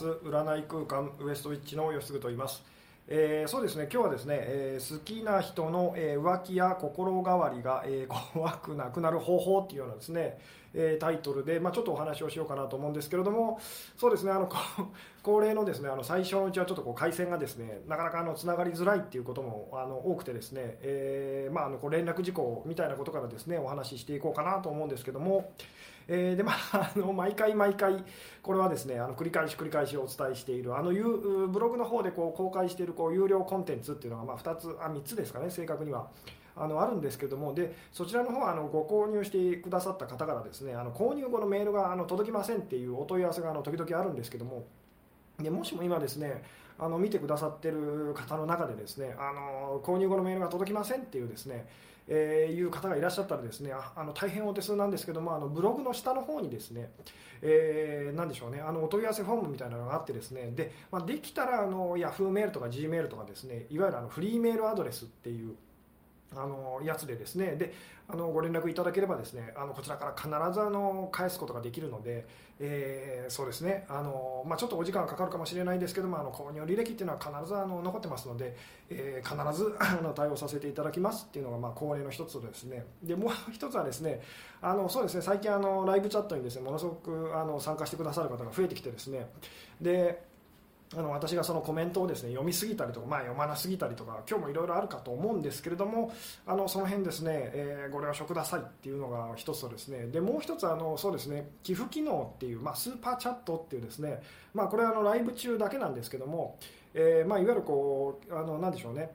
占い空間ウエストウィッチの吉嗣と言います、えー、そうですね。今日はですね、えー、好きな人の、えー、浮気や心変わりが、え 怖くなくなる方法っていうようなですね、えタイトルで、まあ、ちょっとお話をしようかなと思うんですけれどもそうですね。あの 恒例のですねあの最初のうちはちょっとこう回線がですねなかなかあのつながりづらいっていうこともあの多くてですね、えまあ、あのこう連絡事項みたいなことからですねお話ししていこうかなと思うんですけどもえー、でまあ、あの毎回毎回これはですねあの繰り返し繰り返しお伝えしているあのブログの方でこう公開しているこう有料コンテンツっていうのがまあ2つあ3つですかね正確には。あのあるんですけどもでそちらの方はあのご購入してくださった方からですねあの購入後のメールがあの届きませんっていうお問い合わせがあの時々あるんですけどもでもしも今ですねあの見てくださってる方の中でですねあの購入後のメールが届きませんっていうですねえー、いう方がいらっしゃったらですねああの大変お手数なんですけどもあのブログの下の方にですね、えー、何でしょうねあのお問い合わせフォームみたいなのがあってですねで,、まあ、できたらあの Yahoo メールとか G メールとかですねいわゆるあのフリーメールアドレスっていうあのやつでですね。であのご連絡いただければですねあのこちらから必ずあの返すことができるので、えー、そうですね。あの、まあ、ちょっとお時間かかるかもしれないですけどもあの購入履歴っていうのは必ずあの残ってますので、えー、必ずあの対応させていただきますっていうのがまあ恒例の一つですね。でもう一つはですねあのそうですね。最近あのライブチャットにですねものすごくあの参加してくださる方が増えてきてですね。であの私がそのコメントをですね読みすぎたりとか、まあ、読まなすぎたりとか今日もいろいろあるかと思うんですけれどもあのその辺ですね、えー、ご了承くださいっていうのが一つとですねでもう一つあのそうですね寄付機能っていう、まあ、スーパーチャットっていうですね、まあ、これはあのライブ中だけなんですけども、えーまあ、いわゆるこうあのなんでしょうね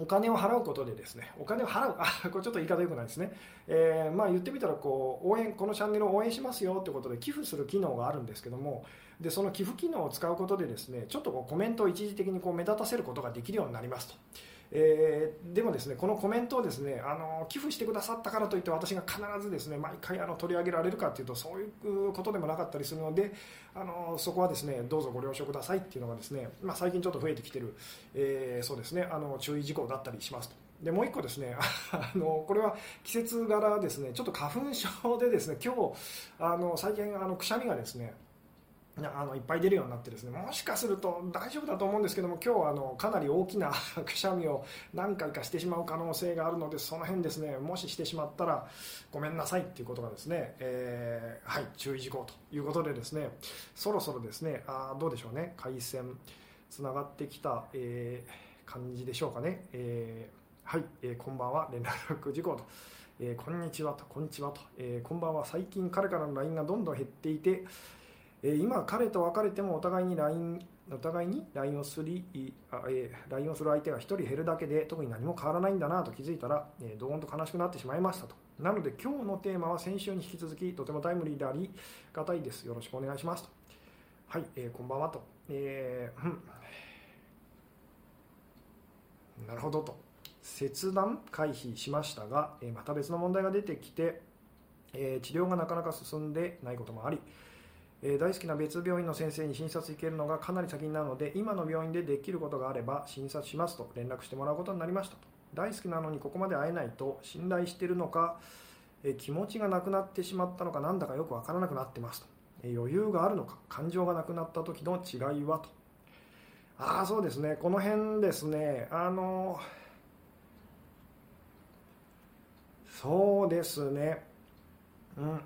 お金を払うことでですね、お金を払う、あ、これちょっと言い方良くないですね。えー、まあ言ってみたらこう応援このチャンネルを応援しますよってことで寄付する機能があるんですけども、でその寄付機能を使うことでですね、ちょっとこうコメントを一時的にこう目立たせることができるようになりますと。えー、でもですねこのコメントをですねあの寄付してくださったからといって私が必ずですね毎回あの取り上げられるかというとそういうことでもなかったりするのであのそこはですねどうぞご了承くださいっていうのがですね、まあ、最近ちょっと増えてきてる、えー、そうですねあの注意事項だったりしますと。でもう1個ですね あのこれは季節柄ですねちょっと花粉症でですね今日あの最近あのくしゃみがですねあのいっぱい出るようになってですねもしかすると大丈夫だと思うんですけども今日はあのかなり大きな くしゃみを何回かしてしまう可能性があるのでその辺ですねもししてしまったらごめんなさいっていうことがですね、えー、はい注意事項ということでですねそろそろですねあどうでしょうね回線つながってきた、えー、感じでしょうかね、えー、はい、え、こんばんは連絡事項と。え、こんにちはと、こんにちはと、え、こんばんは、最近彼からの LINE がどんどん減っていて、え今彼と別れてもお互いに LINE お互いに LINE をすりあ、えー、LINE をする相手が1人減るだけで特に何も変わらないんだなと気づいたら、えー、どーんと悲しくなってしまいましたと。なので今日のテーマは先週に引き続きとてもタイムリーでありがたいです。よろしくお願いしますと。はい、えー、こんばんはと、えー、うん、なるほどと。切断回避しましたが、えまた別の問題が出てきて、え治療がなかなか進んでないこともありえ大好きな別病院の先生に診察行けるのがかなり先になるので今の病院でできることがあれば診察しますと連絡してもらうことになりましたと。大好きなのにここまで会えないと信頼してるのか、え気持ちがなくなってしまったのかなんだかよく分からなくなってますと、え余裕があるのか感情がなくなった時の違いはと。ああそうですね。この辺ですね。あのそうですね。うん。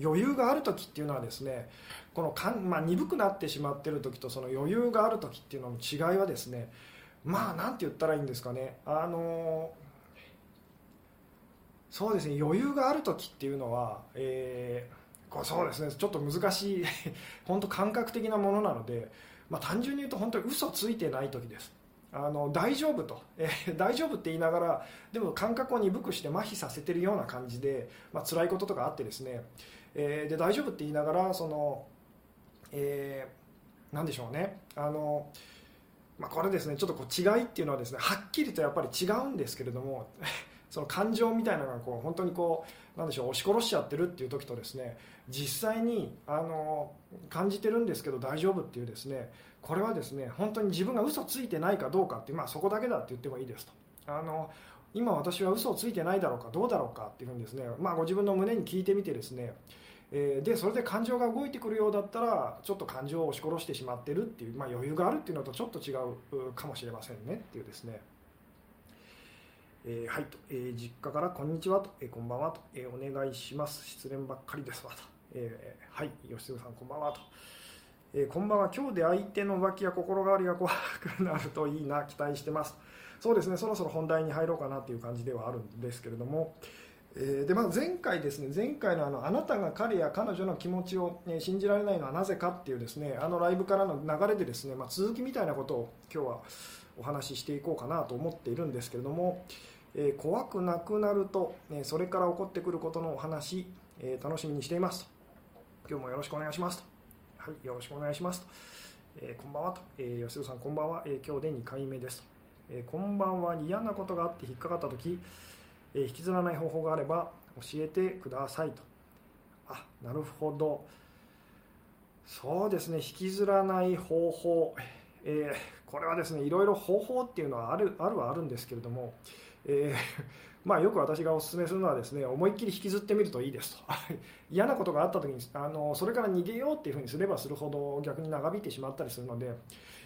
余裕がある時っていうのはですねこのかん、まあ、鈍くなってしまってる時とその余裕がある時っていうのの違いはですねまあなんて言ったらいいんですかねあのそうですね余裕がある時っていうのは、えー、こうそうですねちょっと難しい 本当感覚的なものなので、まあ、単純に言うと本当に嘘ついてない時です。あの大丈夫と、えー、大丈夫って言いながらでも感覚を鈍くして麻痺させてるような感じで、まあ辛いこととかあってですねえー、で大丈夫って言いながらその、えー、なんでしょうね。あの、まあ、これですねちょっとこう違いっていうのはですねはっきりとやっぱり違うんですけれども その感情みたいなのがこう本当にこうなんでしょう押し殺しちゃってるっていう時とですね実際にあの感じてるんですけど大丈夫っていうですねこれはですね本当に自分が嘘ついてないかどうかってまあそこだけだって言ってもいいですと。あの今私は嘘をついてないだろうかどうだろうかっていうふうにですね、まあ、ご自分の胸に聞いてみてですね、えー、でそれで感情が動いてくるようだったらちょっと感情を押し殺してしまってるっていう、まあ、余裕があるっていうのとちょっと違うかもしれませんねっていうですね、えー、はいと、えー、実家からこんにちはと、えー、こんばんはと、え、お願いします。失恋ばっかりですわと、え、はい。吉純さんこんばんはと、え、こんばんは。今日で相手の浮気や心変わりが怖くなるといいな。期待してます。そうですね。そろそろ本題に入ろうかなっていう感じではあるんですけれども、えでまあ、前回ですね前回のあのあなたが彼や彼女の気持ちを、ね、信じられないのはなぜかっていうですねあのライブからの流れでですね、まあ、続きみたいなことを今日はお話ししていこうかなと思っているんですけれども、えー、怖くなくなると、ね、それから起こってくることのお話、えー、楽しみにしていますと。今日もよろしくお願いしますと。はいよろしくお願いしますと、えー、こんばんはと、え吉野さんこんばんは、え今日で2回目ですと、えこんばんは。嫌なことがあって引っかかった時え引きずらない方法があれば教えてくださいと。あなるほど。そうですね。引きずらない方法、えー、これはですねいろいろ方法っていうのはあるあるはあるんですけれども、えー、まあ、よく私がお勧めするのはですね思いっきり引きずってみるといいですと。嫌なことがあった時にあのそれから逃げようっていうふうにすればするほど逆に長引いてしまったりするので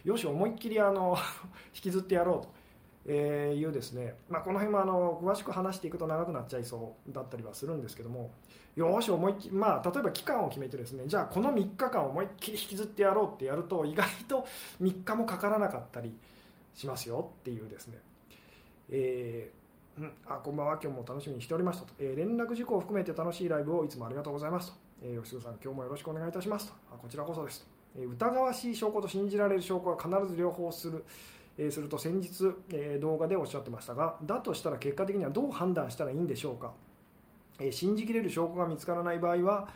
よし思いっきりあの 引きずってやろうと。えー、いうですね、まあ、この辺もあの詳しく話していくと長くなっちゃいそうだったりはするんですけどもよし思いっき、まあ、例えば期間を決めてですねじゃあこの3日間思いっきり引きずってやろうってやると意外と3日もかからなかったりしますよっていうですね、えー、うん、あこんばんは今日も楽しみにしておりましたと、えー、連絡事項を含めて楽しいライブをいつもありがとうございますと、え、吉野さん今日もよろしくお願いいたしますと。あこちらこそですと、え疑わしい証拠と信じられる証拠は必ず両方する。えすると先日、え動画でおっしゃってましたがだとしたら結果的にはどう判断したらいいんでしょうか、え信じきれる証拠が見つからない場合は、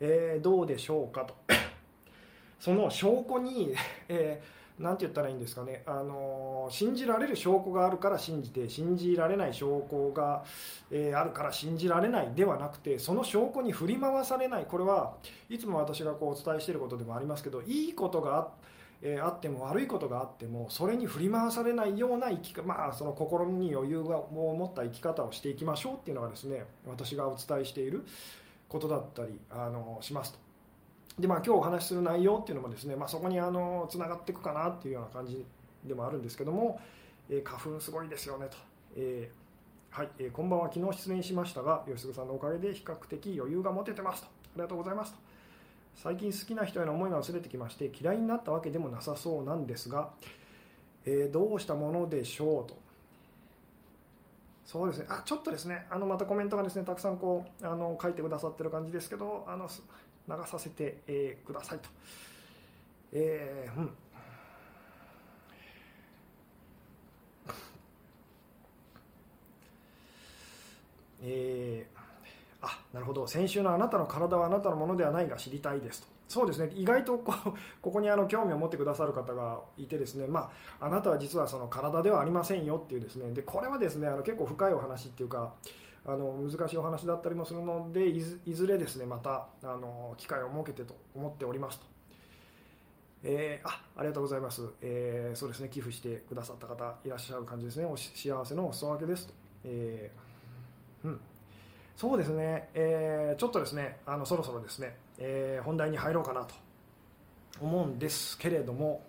えどうでしょうかと。その証拠に、えー、て言ったらいいんですかね、あの信じられる証拠があるから信じて信じられない証拠が、えー、あるから信じられないではなくてその証拠に振り回されない。これはいつも私がこうお伝えしていることでもありますけどいいことがあってえあっても悪いことがあってもそれに振り回されないような生きまあ、その心に余裕を持った生き方をしていきましょうっていうのがですね私がお伝えしていることだったりあのしますと。でまあ、今日お話しする内容っていうのもですね、まあ、そこにあのつながっていくかなっていうような感じでもあるんですけども、えー、花粉すごいですよねと、えー、はい、えー、こんばんは。昨日出演しましたが吉純さんのおかげで比較的余裕が持ててますと。ありがとうございますと。最近好きな人への思いが薄れてきまして嫌いになったわけでもなさそうなんですが、えー、どうしたものでしょうと。そうですね。あちょっとですね。あのまたコメントがですねたくさんこうあの書いてくださってる感じですけどあの流させて、えー、くださいと、えー、うん。えーあなるほど。先週のあなたの体はあなたのものではないが知りたいです。とそうですね。意外とこ ここにあの興味を持ってくださる方がいてですね、まあ、あなたは実はその体ではありませんよっていうですね。でこれはですねあの結構深いお話っていうかあの難しいお話だったりもするのでいずれですねまたあの機会を設けてと思っておりますと。えー、あありがとうございます、えー、そうですね。寄付してくださった方いらっしゃる感じですね。お幸せのお裾分けですと、えー、うん。そうですね、えー、ちょっとですねあのそろそろですね、えー、本題に入ろうかなと思うんですけれども、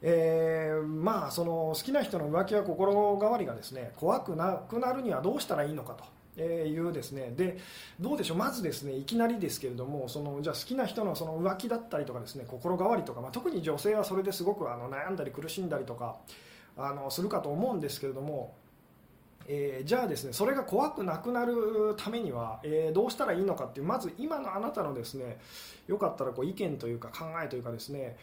えー、まあその好きな人の浮気や心変わりがですね怖くなくなるにはどうしたらいいのかと。えいうですねでどうでしょうまずですねいきなりですけれどもそのじゃあ好きな人のその浮気だったりとかですね心変わりとか、まあ、特に女性はそれですごくあの悩んだり苦しんだりとかあのするかと思うんですけれどもえー、じゃあですねそれが怖くなくなるためには、えー、どうしたらいいのかっていうまず今のあなたのですねよかったらこう意見というか考えというかですね、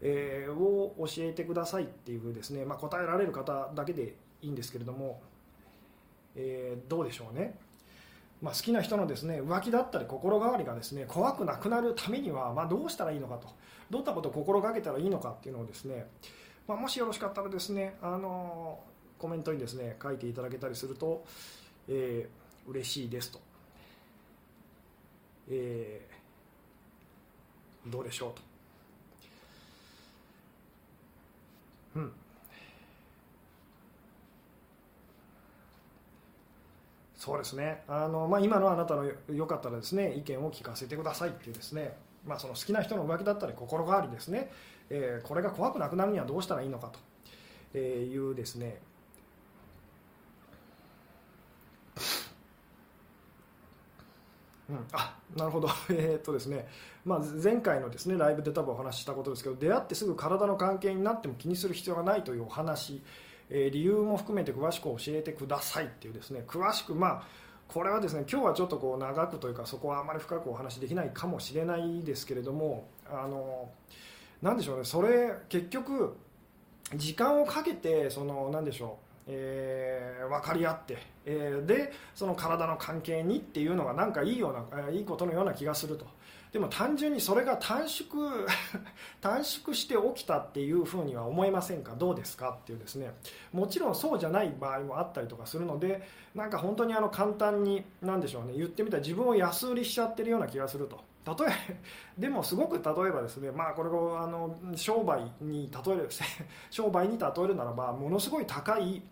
えー、を教えてくださいっていうですね、まあ、答えられる方だけでいいんですけれども、えどうでしょうね、まあ、好きな人のですね浮気だったり心変わりがですね怖くなくなるためには、まあ、どうしたらいいのかと。どんなことを心がけたらいいのかっていうのをですね、ま、もしよろしかったらですねあのコメントにですね書いていただけたりすると、えー、嬉しいですと、えー、どうでしょうと。うん。そうですね。あの、まあ、今のあなたのよかったらですね意見を聞かせてくださいっていうですね、まあ、その好きな人の浮気だったり心変わりですね、えー、これが怖くなくなるにはどうしたらいいのかと。いうですね。うん、あなるほど、えー、っとですね。まあ、前回のですねライブで多分お話ししたことですけど出会ってすぐ体の関係になっても気にする必要がないというお話、えー、理由も含めて詳しく教えてくださいっていうですね。詳しくまあこれはですね今日はちょっとこう長くというかそこはあまり深くお話できないかもしれないですけれどもあのなでしょうね。それ結局時間をかけてそのなんでしょう。えー、分かり合って、えー、でその体の関係にっていうのがなんかいいような、いいことのような気がすると。でも単純にそれが短縮 短縮して起きたっていうふうには思えませんか？どうですかっていうですね。もちろんそうじゃない場合もあったりとかするのでなんか本当にあの簡単に何でしょうね。言ってみたら自分を安売りしちゃってるような気がすると。例え でもすごく例えばですね、まあ、これをあの商売に例える 商売に例えるならばものすごい高い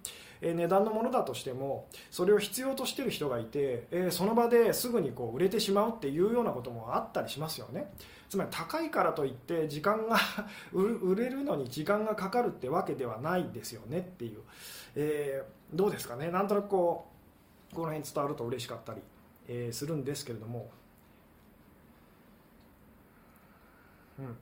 値段のものだとしてもそれを必要としている人がいて、その場ですぐにこう売れてしまうっていうようなこともあったりしますよね。つまり高いからといって時間が 売れるのに時間がかかるってわけではないですよねっていう、えー、どうですかね。なんとなくこうこの辺伝わると嬉しかったり、え、するんですけれども。うん、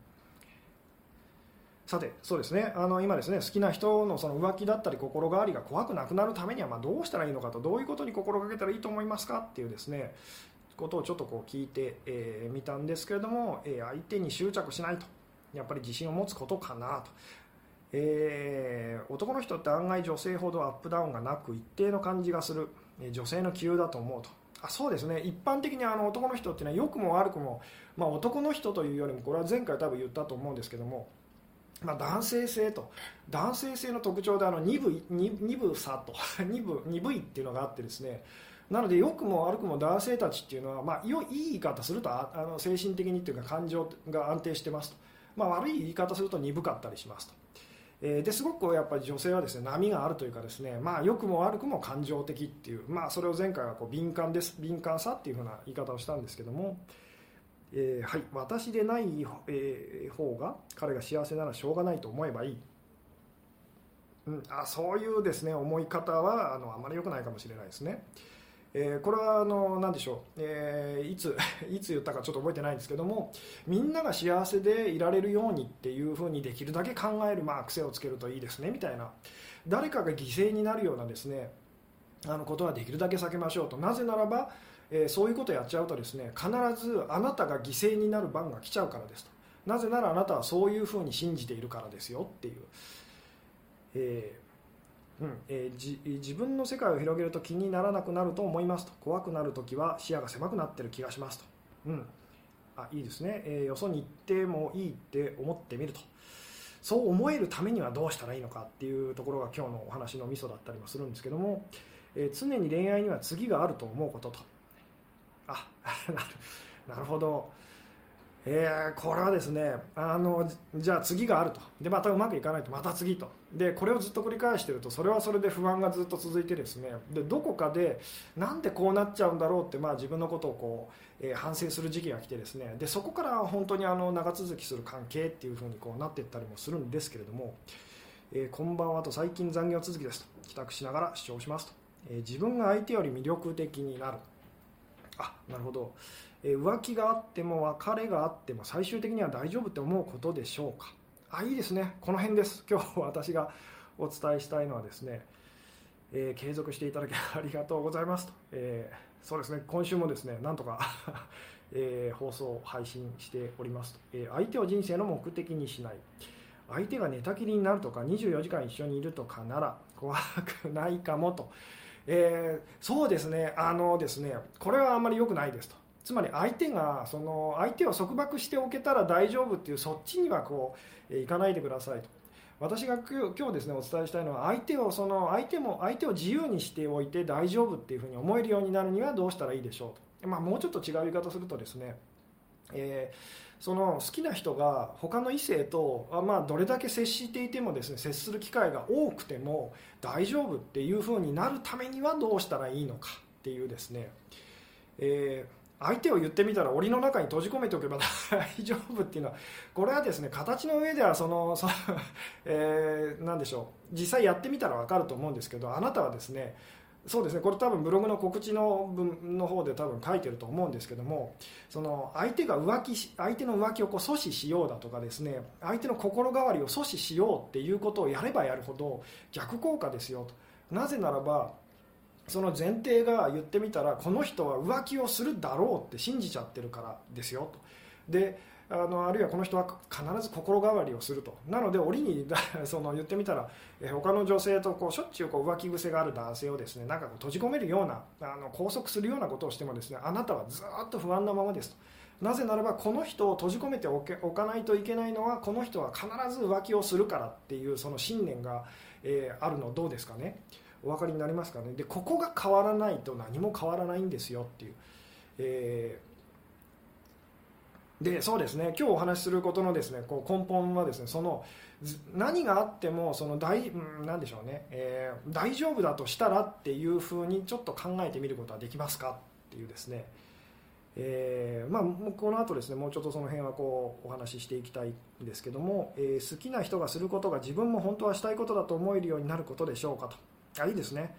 さてそうですね。あの今ですね好きな人のその浮気だったり心変わりが怖くなくなるためにはまどうしたらいいのかとどういうことに心がけたらいいと思いますかっていうですねことをちょっとこう聞いてみ、えー、たんですけれども、えー、相手に執着しないと。やっぱり自信を持つことかなと。えー、男の人って案外女性ほどアップダウンがなく一定の感じがする。え女性の気憂だと思うと。あそうですね一般的にあの男の人っていうのは良くも悪くも、まあ、男の人というよりもこれは前回多分言ったと思うんですけども、まあ、男性性と男性性の特徴であの鈍い鈍さと鈍鈍いっていうのがあってですねなので良くも悪くも男性たちっていうのは、まあ、いい言い方するとあの精神的にっていうか感情が安定してますと、まあ、悪い言い方すると鈍かったりしますと。えー、ですごくやっぱり女性はですね波があるというかですねまあ良くも悪くも感情的っていうまあそれを前回はこう敏感です敏感さっていうふうな言い方をしたんですけども、えー、はい私でない、えー、方が彼が幸せならしょうがないと思えばいい、うん、あそういうですね思い方はあのあまり良くないかもしれないですね。えー、これはあの何でしょう、えー、いつ いつ言ったかちょっと覚えてないんですけどもみんなが幸せでいられるようにっていうふうにできるだけ考える、まあ、癖をつけるといいですねみたいな。誰かが犠牲になるようなですねあのことはできるだけ避けましょうと。なぜならば、えー、そういうことをやっちゃうとですね必ずあなたが犠牲になる番が来ちゃうからですと。なぜならあなたはそういうふうに信じているからですよっていう、えーうん。えー、自分の世界を広げると気にならなくなると思いますと。怖くなるときは視野が狭くなってる気がしますと、うん、あいいですね、えー、よそに行ってもいいって思ってみると。そう思えるためにはどうしたらいいのかっていうところが今日のお話のミソだったりもするんですけども、えー、常に恋愛には次があると思うことと。あ なるほど。えー、これはですねあのじゃあ次があると。でまたうまくいかないと。また次と。でこれをずっと繰り返しているとそれはそれで不安がずっと続いてですね。でどこかでなんでこうなっちゃうんだろうって、まあ、自分のことをこう、えー、反省する時期が来てですね。でそこから本当にあの長続きする関係っていうふうにこうなっていったりもするんですけれども、えー、こんばんはと最近残業続きですと。帰宅しながら視聴しますと、え自分が相手より魅力的になる。あなるほど。浮気があっても別れがあっても最終的には大丈夫って思うことでしょうか？あいいですね。この辺です。今日私がお伝えしたいのはですね、えー、継続していただきありがとうございますと、えー、そうですね。今週もですねなんとか えー、放送配信しておりますと、え相手を人生の目的にしない。相手が寝たきりになるとか24時間一緒にいるとかなら怖くないかもと、えそうですね。あのですねこれはあんまり良くないですと。つまり相手がその相手を束縛しておけたら大丈夫っていうそっちにはこういかないでくださいと。私が今日ですねお伝えしたいのは相手をその相手も相手を自由にしておいて大丈夫っていうふうに思えるようになるにはどうしたらいいでしょうと、まあ、もうちょっと違う言い方するとですね、えー、その好きな人が他の異性と、まあ、どれだけ接していてもですね接する機会が多くても大丈夫っていうふうになるためにはどうしたらいいのかっていうですね、えー相手を言ってみたら檻の中に閉じ込めておけば 大丈夫っていうのはこれはですね形の上ではそのその、えー、でしょう実際やってみたら分かると思うんですけどあなたはですねそうですねこれ多分ブログの告知の文の方で多分書いてると思うんですけどもその相手が浮気相手の浮気をこう阻止しようだとかですね相手の心変わりを阻止しようっていうことをやればやるほど逆効果ですよと。なぜならばその前提が言ってみたらこの人は浮気をするだろうって信じちゃってるからですよと。であのあるいはこの人は必ず心変わりをすると。なので折に その言ってみたら他の女性とこうしょっちゅうこう浮気癖がある男性をですねなんかこう閉じ込めるようなあの拘束するようなことをしてもですねあなたはずっと不安なままですと。なぜならばこの人を閉じ込めておけおかないといけないのはこの人は必ず浮気をするからっていうその信念が、えー、あるのどうですかね。お分かりになりますかね？でここが変わらないと何も変わらないんですよっていう、えーでそうですね。今日お話しすることのですねこう根本はですねその何があってもその大、うん、なでしょうね、えー、大丈夫だとしたらっていうふうにちょっと考えてみることはできますかっていうですね、えー、まあ、この後ですねもうちょっとその辺はこうお話ししていきたいんですけども、えー、好きな人がすることが自分も本当はしたいことだと思えるようになることでしょうかと。あいいですね、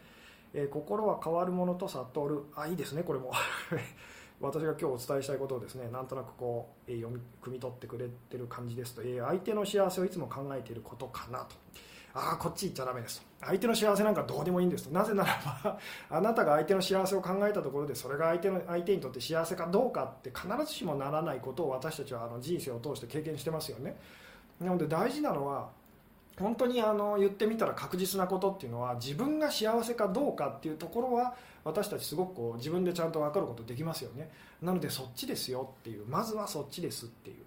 え心は変わるものと悟る。あいいですねこれも。私が今日お伝えしたいことをですねなんとなくこう、え読み汲み取ってくれてる感じですと、え相手の幸せをいつも考えていることかなと。ああこっち行っちゃだめですと。相手の幸せなんかどうでもいいんですと。なぜならば あなたが相手の幸せを考えたところでそれが相手の相手にとって幸せかどうかって必ずしもならないことを私たちはあの人生を通して経験してますよね。なので大事なのは本当にあの言ってみたら確実なことっていうのは自分が幸せかどうかっていうところは私たちすごくこう自分でちゃんと分かることできますよね。なのでそっちですよ。っていう。まずはそっちですっていう、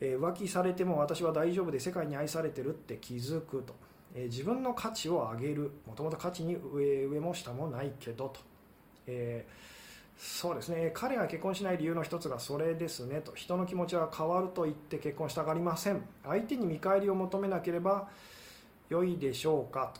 えー、浮気されても私は大丈夫で世界に愛されてるって気づくと、えー、自分の価値を上げる。もともと価値に上上も下もないけどと、えーそうですね。彼が結婚しない理由の一つがそれですね。と人の気持ちは変わると言って結婚したがりません。相手に見返りを求めなければ良いでしょうか。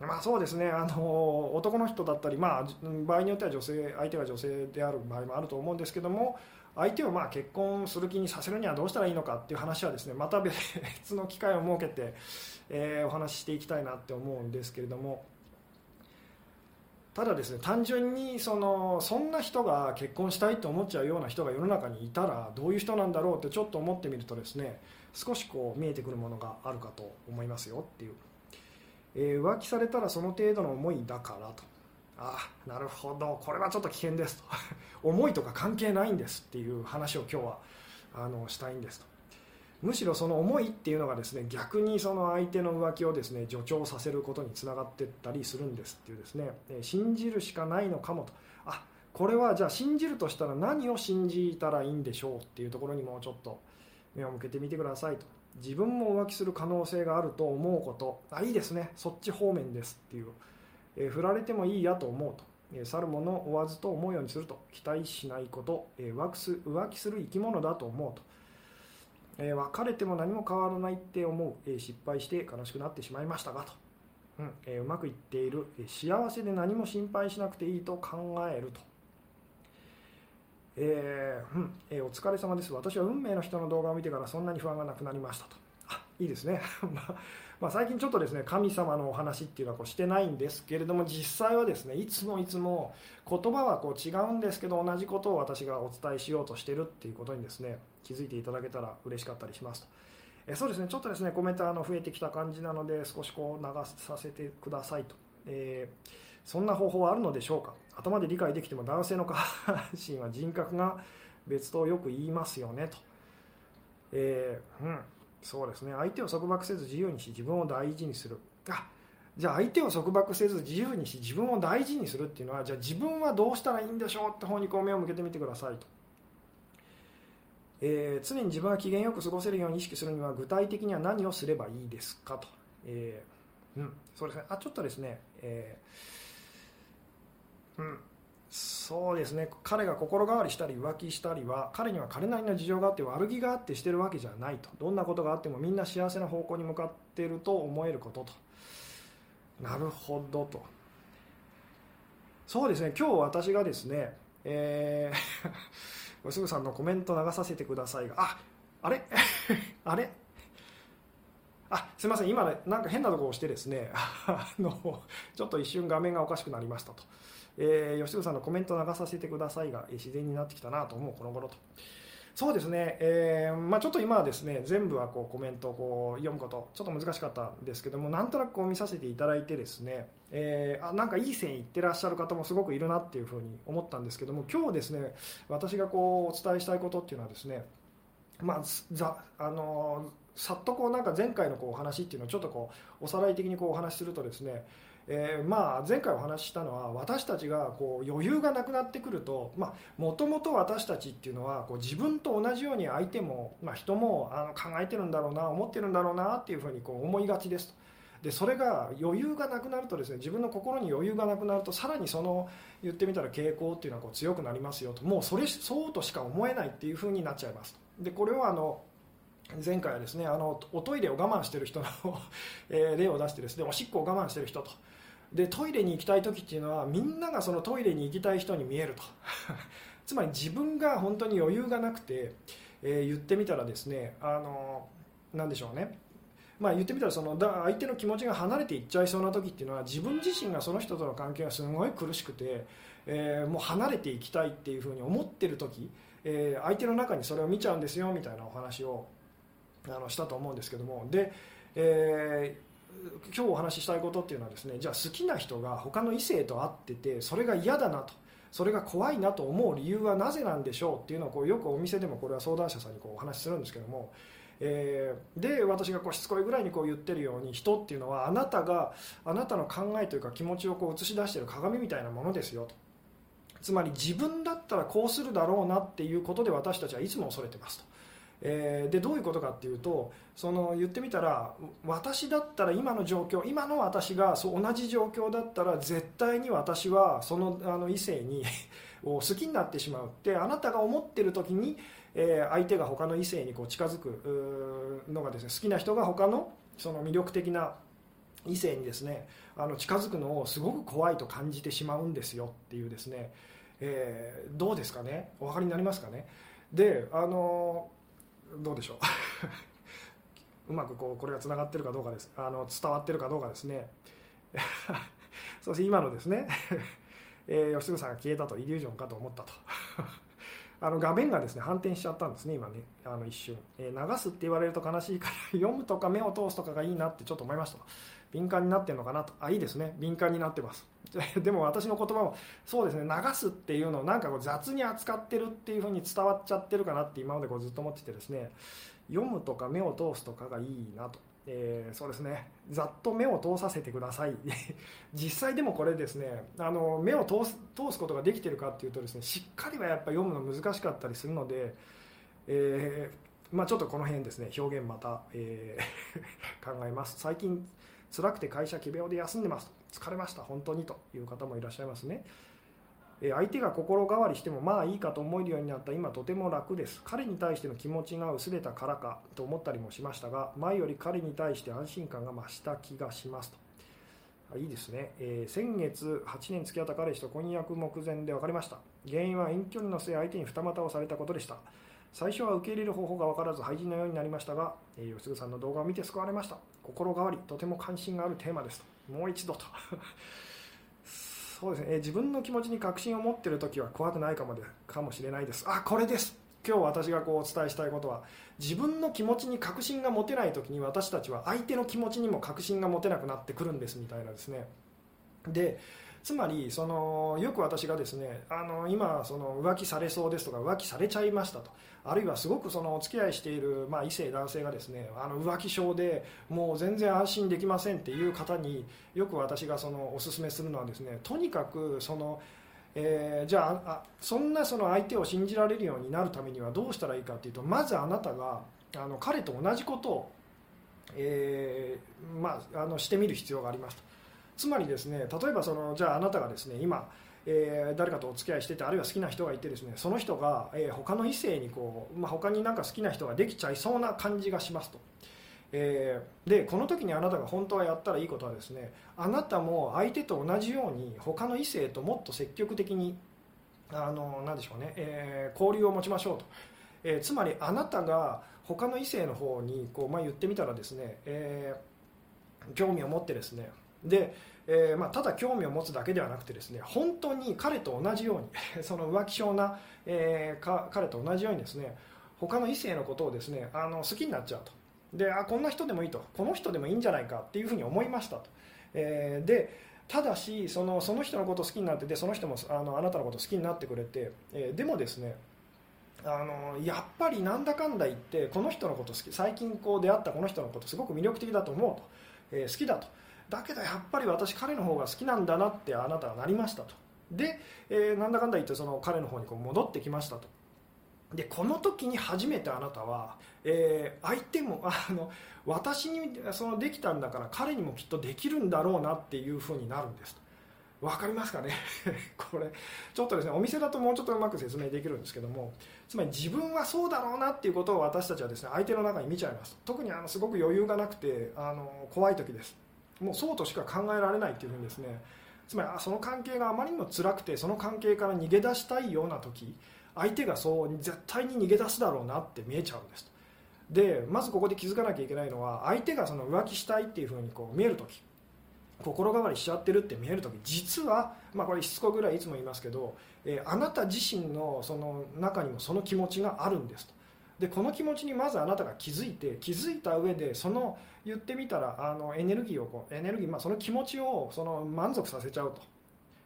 とまあそうですね。あの男の人だったり、まあ、場合によっては女性相手が女性である場合もあると思うんですけども相手をまあ結婚する気にさせるにはどうしたらいいのかっていう話はですねまた別の機会を設けて、えー、お話ししていきたいなって思うんですけれども。ただですね単純にそのそんな人が結婚したいと思っちゃうような人が世の中にいたらどういう人なんだろうってちょっと思ってみるとですね少しこう見えてくるものがあるかと思いますよ。っていう、えー、浮気されたらその程度の思いだからと。ああなるほど。これはちょっと危険ですと。思いとか関係ないんですっていう話を今日はあのしたいんですと。むしろその思いっていうのがですね逆にその相手の浮気をですね助長させることにつながっていったりするんですっていうですね。信じるしかないのかもと。あこれはじゃあ信じるとしたら何を信じたらいいんでしょうっていうところにもうちょっと目を向けてみてくださいと。自分も浮気する可能性があると思うこと。あいいですね。そっち方面ですっていう、え振られてもいいやと思うと。え去る者追わずと思うようにすると。期待しないこと、え浮気す浮気する生き物だと思うと。えー、別れても何も変わらないって思う、えー、失敗して悲しくなってしまいましたがと、うんえー、うまくいっている、え幸せで何も心配しなくていいと考えると、えーうんえお疲れ様です。私は運命の人の動画を見てからそんなに不安がなくなりましたと。あいいですね。まあ、最近ちょっとですね神様のお話っていうのはこうしてないんですけれども実際はですねいつもいつも言葉はこう違うんですけど同じことを私がお伝えしようとしてるっていうことにですね気づいていただけたら嬉しかったりしますと。えそうですねちょっとですねコメントあの増えてきた感じなので少しこう流させてくださいと、えー、そんな方法はあるのでしょうか？頭で理解できても男性の下半身は人格が別とよく言いますよねと、えー、うん。そうですね。相手を束縛せず自由にし自分を大事にする。あじゃあ相手を束縛せず自由にし自分を大事にするっていうのはじゃあ自分はどうしたらいいんでしょうって方にこう目を向けてみてくださいと、えー、常に自分が機嫌よく過ごせるように意識するには具体的には何をすればいいですかと、えー、うんそうですね。あちょっとですね、えー、うん。そうですね。彼が心変わりしたり浮気したりは彼には彼なりの事情があって悪気があってしてるわけじゃないと。どんなことがあってもみんな幸せな方向に向かっていると思えることと。なるほどと。そうですね。今日私がですねえー、すぐさんのコメント流させてくださいがあ あれ？あれ？あすみません。今、なんか変なところを押してですね あのちょっと一瞬画面がおかしくなりましたと、えー、吉純さんのコメント流させてくださいがえ自然になってきたなと思うこの頃と。そうですね、えー、まあ、ちょっと今はですね全部はこうコメントをこう読むことちょっと難しかったんですけどもなんとなくこう見させていただいてですね、えー、あなんかいい線いってらっしゃる方もすごくいるなっていうふうに思ったんですけども今日ですね私がこうお伝えしたいことっていうのはですねまあ、ざあのさっとこうなんか前回のこうお話っていうのをちょっとこうおさらい的にこうお話しするとですねえー、まあ前回お話ししたのは私たちがこう余裕がなくなってくるともともと私たちっていうのはこう自分と同じように相手も、まあ、人もあの考えてるんだろうな思ってるんだろうなっていうふうにこう思いがちですと。でそれが余裕がなくなるとですね自分の心に余裕がなくなるとさらにその言ってみたら傾向っていうのはこう強くなりますよと。もうそれそうとしか思えないっていうふうになっちゃいますでこれはあの前回はですねあのおトイレを我慢している人の 例を出してですねおしっこを我慢している人と。でトイレに行きたい時っていうのはみんながそのトイレに行きたい人に見えると。つまり自分が本当に余裕がなくて、えー、言ってみたらですねあのなんでしょうね。まあ、言ってみたらそのだ相手の気持ちが離れていっちゃいそうな時っていうのは自分自身がその人との関係がすごい苦しくて、えー、もう離れていきたいっていうふうに思ってる時、えー、相手の中にそれを見ちゃうんですよみたいなお話をあのしたと思うんですけども。で、えー今日お話ししたいことっていうのはですねじゃあ好きな人が他の異性と会っててそれが嫌だなとそれが怖いなと思う理由はなぜなんでしょうっていうのをこうよくお店でもこれは相談者さんにこうお話しするんですけども、えー、で私がこうしつこいぐらいにこう言ってるように人っていうのはあなたがあなたの考えというか気持ちをこう映し出している鏡みたいなものですよとつまり自分だったらこうするだろうなっていうことで私たちはいつも恐れてますと。えー、でどういうことかっていうとその言ってみたら私だったら今の状況今の私がそう同じ状況だったら絶対に私はそのあの異性に を好きになってしまうってあなたが思ってる時に、えー、相手が他の異性にこう近づくのがですね好きな人が他のその魅力的な異性にですねあの近づくのをすごく怖いと感じてしまうんですよっていうですね、えー、どうですかね？お分かりになりますかね？であのどうでしょう。うまくこうこれがつながってるかどうかです。あの伝わってるかどうかですね。そして今のですね、え、吉純さんが消えたとイリュージョンかと思ったと。あの画面がですね反転しちゃったんですね今ね。あの一瞬、え、流すって言われると悲しいから読むとか目を通すとかがいいなってちょっと思いました敏感になってるのかなと。あいいですね。敏感になってます。でも私の言葉もそうですね流すっていうのをなんかこう雑に扱ってるっていうふうに伝わっちゃってるかなって今までこうずっと思っててですね読むとか目を通すとかがいいなと、えー、そうですね。ざっと目を通させてください。実際でもこれですねあの目を通す通すことができてるかっていうとですねしっかりはやっぱ読むの難しかったりするので、えー、まあ、ちょっとこの辺ですね表現また、えー、考えます。最近辛くて会社奇病で休んでます疲れました本当にという方もいらっしゃいますね。相手が心変わりしてもまあいいかと思えるようになった今とても楽です。彼に対しての気持ちが薄れたからかと思ったりもしましたが前より彼に対して安心感が増した気がしますと。いいですね、えー、先月8年付き合った彼氏と婚約目前で分かりました。原因は遠距離の末相手に二股をされたことでした。最初は受け入れる方法が分からず廃人のようになりましたが、えー、吉純さんの動画を見て救われました。心変わりとても関心があるテーマですと。もう一度と。そうですね、え、自分の気持ちに確信を持っている時は怖くないかもでかもしれないです。あこれです。今日私がこうお伝えしたいことは自分の気持ちに確信が持てない時に私たちは相手の気持ちにも確信が持てなくなってくるんですみたいなですね。でつまりそのよく私がですねあの今その浮気されそうですとか浮気されちゃいましたと。あるいはすごくそのお付き合いしている、まあ、異性男性がですねあの浮気症でもう全然安心できませんっていう方によく私がそのお勧めするのはですねとにかくそのえー、じゃあそんなその相手を信じられるようになるためにはどうしたらいいかというとまずあなたがあの彼と同じことを、えーまあ、あのしてみる必要がありますと。つまりですね例えばそのじゃああなたがですね今え、誰かとお付き合いしててあるいは好きな人がいてですねその人が、え、他の異性にこう、まあ、他になんか好きな人ができちゃいそうな感じがしますと、えー、でこの時にあなたが本当はやったらいいことはですねあなたも相手と同じように他の異性ともっと積極的にあのなでしょうね、え、交流を持ちましょうと、えー、つまりあなたが他の異性の方にこう、まあ、言ってみたらですね、え興味を持ってですねで、えまあ、ただ興味を持つだけではなくてですね本当に彼と同じように その浮気性な、え彼と同じようにですね他の異性のことをですねあの好きになっちゃうと。であこんな人でもいいと。この人でもいいんじゃないかっていうふうに思いましたと、えー、でただしそのその人のこと好きになっててその人もあのあなたのこと好きになってくれて、えー、でもですねあのやっぱりなんだかんだ言ってこの人のこと好き最近こう出会ったこの人のことすごく魅力的だと思うと、えー、好きだと。だけどやっぱり私彼の方が好きなんだなってあなたはなりましたと。で、えー、なんだかんだ言ってその彼の方にこう戻ってきましたと。でこの時に初めてあなたは、えー、相手もあの私にそのできたんだから彼にもきっとできるんだろうなっていうふうになるんですと。分かりますかね？これちょっとですねお店だともうちょっとうまく説明できるんですけどもつまり自分はそうだろうなっていうことを私たちはですね相手の中に見ちゃいます特にあのすごく余裕がなくてあの怖い時です。もうそうとしか考えられないっていうふうにですねつまりその関係があまりにも辛くてその関係から逃げ出したいような時相手がそう絶対に逃げ出すだろうなって見えちゃうんですでまずここで気づかなきゃいけないのは相手がその浮気したいっていうふうにこう見える時心変わりしちゃってるって見える時実は、まあ、これしつこぐらいいつも言いますけど、えー、あなた自身のその中にもその気持ちがあるんですと。でこの気持ちにまずあなたが気づいて気づいた上でその言ってみたらあのエネルギーをこうエネルギー、まあ、その気持ちをその満足させちゃうと。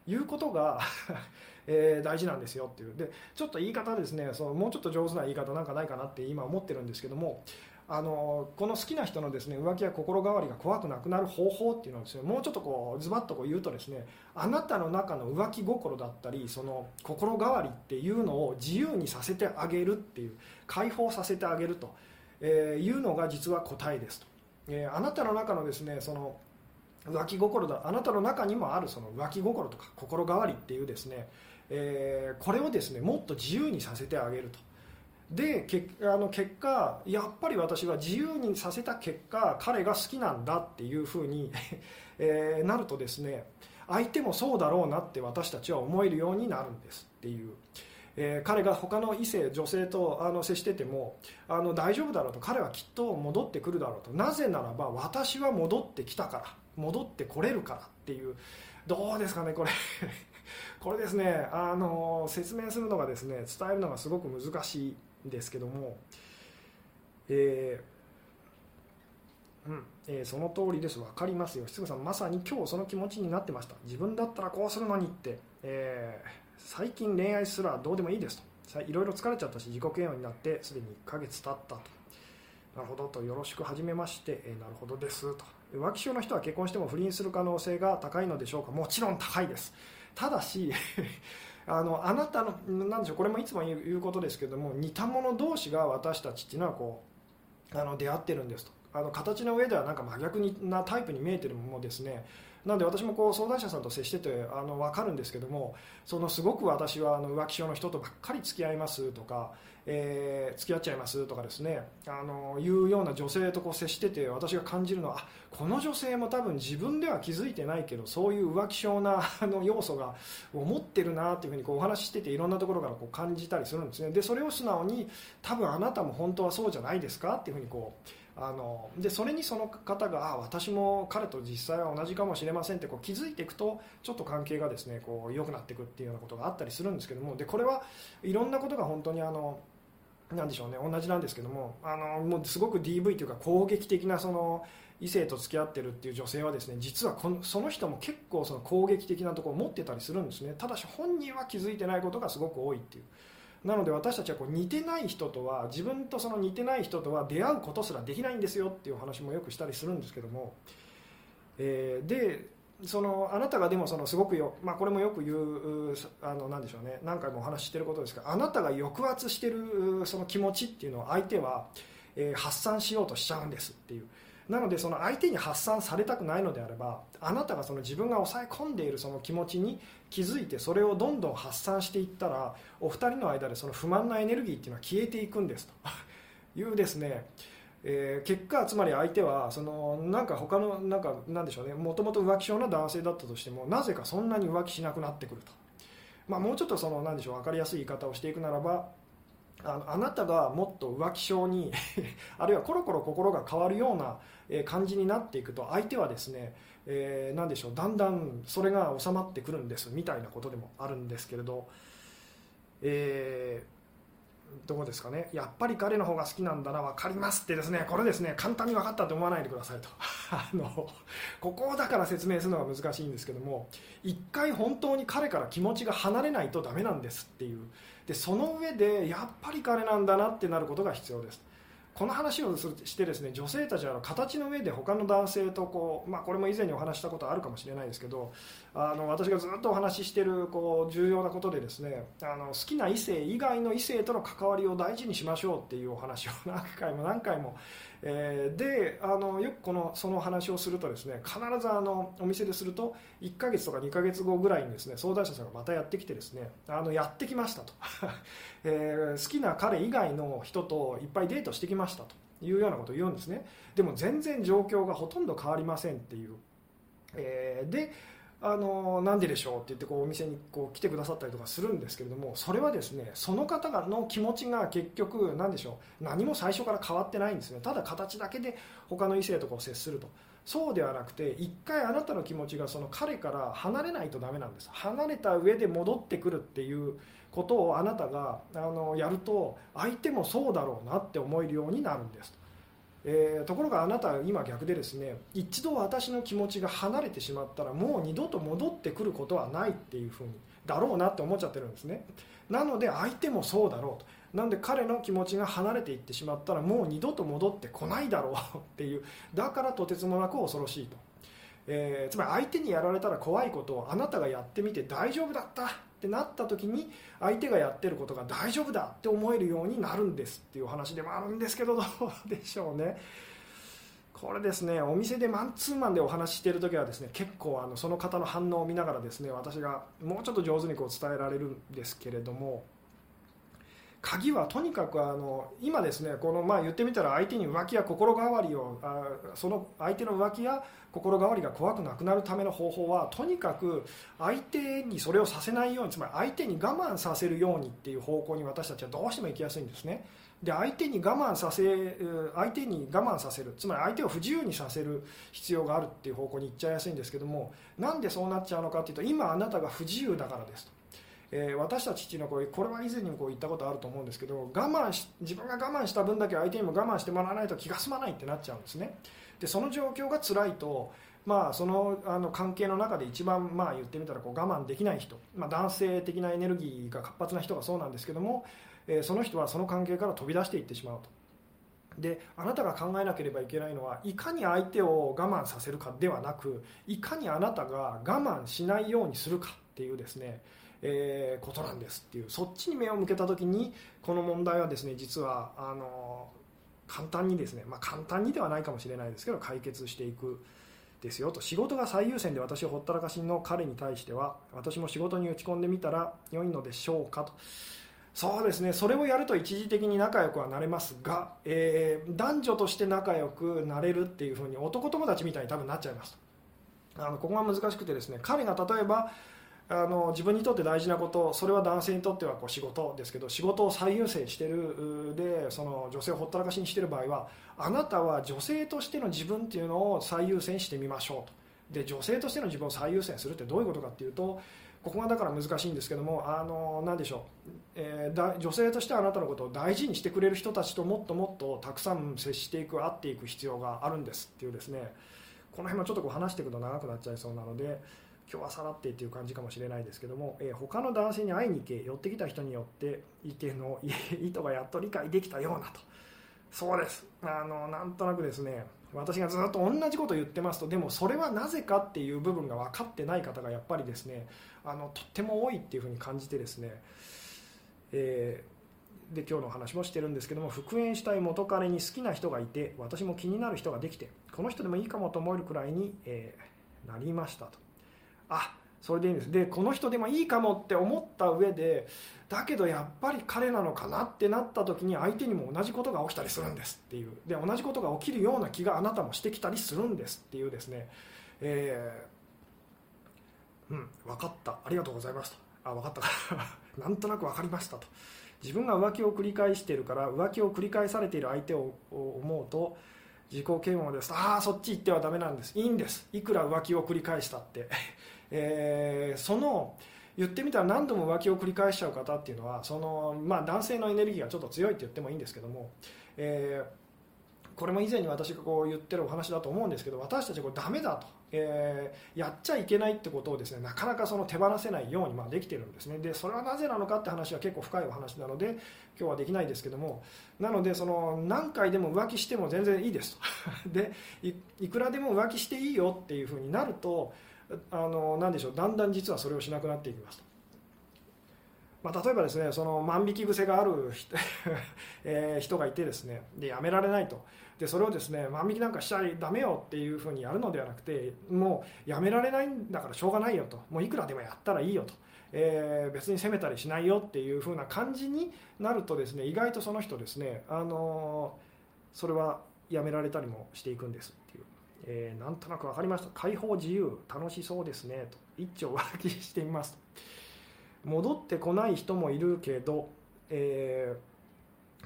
いうことが えー、大事なんですよっていう。でちょっと言い方ですね。そのもうちょっと上手な言い方なんかないかなって今思ってるんですけどもあのこの好きな人のですね浮気や心変わりが怖くなくなる方法っていうのはですねもうちょっとこうズバッとこう言うとですねあなたの中の浮気心だったりその心変わりっていうのを自由にさせてあげるっていう解放させてあげるとえいうのが実は答えですと、えー、あなたの中のですねその浮気心だあなたの中にもあるその浮気心とか心変わりっていうですねえー、これをですねもっと自由にさせてあげるとでけあの結果やっぱり私は自由にさせた結果彼が好きなんだっていうふうに えー、なるとですね相手もそうだろうなって私たちは思えるようになるんですっていう。えー、彼が他の異性女性とあの接しててもあの大丈夫だろうと彼はきっと戻ってくるだろうと。なぜならば私は戻ってきたから戻ってこれるからっていう。どうですかねこれ。これですねあの説明するのがですね伝えるのがすごく難しいんですけども、えーうん。えー、その通りです。分かりますよ、失さん、まさに今日その気持ちになってました、自分だったらこうするのにって、えー、最近恋愛すらどうでもいいですと、いろいろ疲れちゃったし、自己嫌悪になってすでに1ヶ月経ったと、なるほどと、よろしくはじめまして、えー、なるほどです。と、浮気症の人は結婚しても不倫する可能性が高いのでしょうか、もちろん高いです。ただし あのあなたのなんでしょうこれもいつも言うことですけども似た者同士が私たちっていうのはこうあの出会ってるんですと。あの形の上ではなんか真逆なタイプに見えてるものですね。なので私もこう相談者さんと接しててあの分かるんですけどもそのすごく私はあの浮気症の人とばっかり付き合いますとか、えー、付き合っちゃいますとかですねあのいうような女性とこう接してて私が感じるのはこの女性も多分自分では気づいてないけどそういう浮気症なあの要素が持ってるなというふうにこうお話ししてていろんなところからこう感じたりするんですね。でそれを素直に多分あなたも本当はそうじゃないですかっていうふうにこうあのでそれにその方があ私も彼と実際は同じかもしれませんってこう気づいていくとちょっと関係がですねこう良くなっていくっていうようなことがあったりするんですけどもでこれはいろんなことが本当にあのなんでしょうね同じなんですけどもあのもうすごく DV というか攻撃的なその異性と付き合ってるっていう女性はですね実はこのその人も結構その攻撃的なところを持ってたりするんですねただし本人は気づいてないことがすごく多いっていう。なので私たちはこう似てない人とは自分とその似てない人とは出会うことすらできないんですよっていう話もよくしたりするんですけども、えー、でそのあなたがでもそのすごくよ、まあ、これもよく言うあのなんでしょうね何回もお話ししてることですがあなたが抑圧してるその気持ちっていうのを相手は、えー、発散しようとしちゃうんですっていう。なのでその相手に発散されたくないのであればあなたがその自分が抑え込んでいるその気持ちに気づいてそれをどんどん発散していったらお二人の間でその不満なエネルギーっていうのは消えていくんですと。いうですね。えー、結果つまり相手はそのなんか他のなんかなんでしょうね。もともと浮気症な男性だったとしてもなぜかそんなに浮気しなくなってくると、まあ、もうちょっとそのなんでしょう分かりやすい言い方をしていくならばあのあなたがもっと浮気症に あるいはコロコロ心が変わるような感じになっていくと相手はですね、えー、何でしょうだんだんそれが収まってくるんですみたいなことでもあるんですけれど、えーどうですかねやっぱり彼の方が好きなんだな分かりますってですねこれですね簡単に分かったと思わないでくださいと。あのここだから説明するのが難しいんですけども一回本当に彼から気持ちが離れないとダメなんですっていう。でその上でやっぱり彼なんだなってなることが必要です。この話をしてですね女性たちは形の上で他の男性とこう、まあ、これも以前にお話したことあるかもしれないですけどあの私がずっとお話ししているこう重要なことでですねあの好きな異性以外の異性との関わりを大事にしましょうっていうお話を何回も何回もえー、であのよくこのその話をするとですね必ずあのお店ですると1ヶ月とか2ヶ月後ぐらいにですね相談者さんがまたやってきてですねあのやってきましたと、えー、好きな彼以外の人といっぱいデートしてきましたというようなことを言うんですね。でも全然状況がほとんど変わりませんっていう、えー、であのなんででしょうって言ってこうお店にこう来てくださったりとかするんですけれどもそれはですねその方の気持ちが結局何でしょう何も最初から変わってないんですね。ただ形だけで他の異性とかを接すると。そうではなくて一回あなたの気持ちがその彼から離れないとダメなんです。離れた上で戻ってくるっていうことをあなたがあのやると相手もそうだろうなって思えるようになるんです。えー、ところがあなたは今逆でですね一度私の気持ちが離れてしまったらもう二度と戻ってくることはないっていうふうにだろうなって思っちゃってるんですね。なので相手もそうだろうと。なんで彼の気持ちが離れていってしまったらもう二度と戻ってこないだろうっていうだからとてつもなく恐ろしいと、えー、つまり相手にやられたら怖いことをあなたがやってみて大丈夫だった。ってなった時に相手がやってることが大丈夫だって思えるようになるんですっていう話でもあるんですけど どうでしょうね。これですねお店でマンツーマンでお話ししている時はですね結構あのその方の反応を見ながらですね私がもうちょっと上手にこう伝えられるんですけれども鍵はとにかくあの今ですねこのまあ言ってみたら相手に浮気や心変わりをあその相手の浮気や心変わりが怖くなくなるための方法はとにかく相手にそれをさせないようにつまり相手に我慢させるようにっていう方向に私たちはどうしても行きやすいんですね。で相手に我慢させ相手に我慢させる。つまり相手を不自由にさせる必要があるっていう方向に行っちゃいやすいんですけどもなんでそうなっちゃうのかっていうと今あなたが不自由だからですと。えー、私たちっていうのはこれこれは以前にもこう言ったことあると思うんですけど我慢し自分が我慢した分だけ相手にも我慢してもらわないと気が済まないってなっちゃうんですね。でその状況が辛いとまあ、そのあの関係の中で一番、まあ、言ってみたらこう我慢できない人、まあ、男性的なエネルギーが活発な人がそうなんですけども、えー、その人はその関係から飛び出していってしまうと。であなたが考えなければいけないのはいかに相手を我慢させるかではなくいかにあなたが我慢しないようにするかっていうですねえー、ことなんですっていうそっちに目を向けた時にこの問題はですね実はあの簡単にですね、まあ、簡単にではないかもしれないですけど解決していくですよと。仕事が最優先で私をほったらかしの彼に対しては私も仕事に打ち込んでみたら良いのでしょうかと。そうですねそれをやると一時的に仲良くはなれますが、えー、男女として仲良くなれるっていうふうに男友達みたいに多分なっちゃいますあのここが難しくてですね彼が例えばあの自分にとって大事なことそれは男性にとってはこう仕事ですけど仕事を最優先してるでその女性をほったらかしにしてる場合はあなたは女性としての自分っていうのを最優先してみましょうとで女性としての自分を最優先するってどういうことかっていうとここがだから難しいんですけどもあの何でしょう、えー、だ女性としてあなたのことを大事にしてくれる人たちともっともっとたくさん接していく会っていく必要があるんですっていうですねこの辺もちょっとこう話していくと長くなっちゃいそうなので。今日はさらってっていう感じかもしれないですけども、えー、他の男性に会いに行け寄ってきた人によって意見の意図がやっと理解できたようなと。そうです。あのなんとなくですね私がずっと同じことを言ってますとでもそれはなぜかっていう部分が分かってない方がやっぱりですねあのとっても多いっていうふうに感じてですね、えー、で今日の話もしてるんですけども復縁したい元彼に好きな人がいて私も気になる人ができてこの人でもいいかもと思えるくらいに、えー、なりましたと。あそれでいいんです。でこの人でもいいかもって思った上でだけどやっぱり彼なのかなってなった時に相手にも同じことが起きたりするんですっていう。で同じことが起きるような気があなたもしてきたりするんですっていうですね、えー、うん分かった。ありがとうございましたあ分かったか。なんとなく分かりましたと。自分が浮気を繰り返しているから浮気を繰り返されている相手を思うと自己嫌悪です。ああそっち行ってはダメなんです。いいんです。いくら浮気を繰り返したって、えー、その言ってみたら何度も浮気を繰り返しちゃう方っていうのはその、まあ、男性のエネルギーがちょっと強いって言ってもいいんですけども、えー、これも以前に私がこう言ってるお話だと思うんですけど私たちはこれダメだとえー、やっちゃいけないってことをですねなかなかその手放せないようにまあできてるんですね。でそれはなぜなのかって話は結構深いお話なので今日はできないですけどもなのでその何回でも浮気しても全然いいですと。でいくらでも浮気していいよっていうふうになるとあの何でしょうだんだん実はそれをしなくなっていきますと。まあ、例えばですねその万引き癖がある人, えー、人がいてですねでやめられないと。でそれをですね万引きなんかしちゃダメよっていうふうにやるのではなくてもうやめられないんだからしょうがないよと。もういくらでもやったらいいよと、えー、別に責めたりしないよっていうふうな感じになるとですね意外とその人ですね、あのー、それはやめられたりもしていくんです、えー、なんとなく分かりました。解放自由楽しそうですね。と一丁浮気してみます。と戻ってこない人もいるけど、えー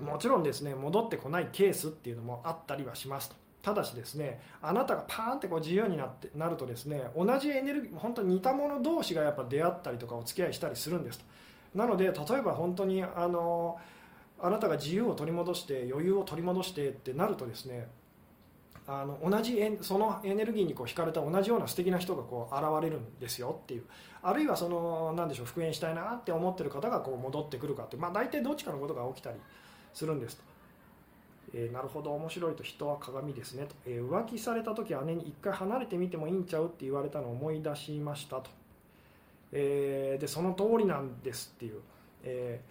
もちろんですね戻ってこないケースっていうのもあったりはします。とただしですねあなたがパーンってこう自由になってなるとですね同じエネルギー本当に似た者同士がやっぱ出会ったりとかお付き合いしたりするんです。となので例えば本当にあのあなたが自由を取り戻して余裕を取り戻してってなるとですねあの同じそのエネルギーにこう惹かれた同じような素敵な人がこう現れるんですよっていう。あるいはその何でしょう復縁したいなって思ってる方がこう戻ってくるかって、まあ、大体どっちかのことが起きたりするんですと、えー、なるほど面白いと人は鏡ですねと、えー、浮気された時姉に一回離れてみてもいいんちゃうって言われたのを思い出しましたと、えー、でその通りなんですっていう、え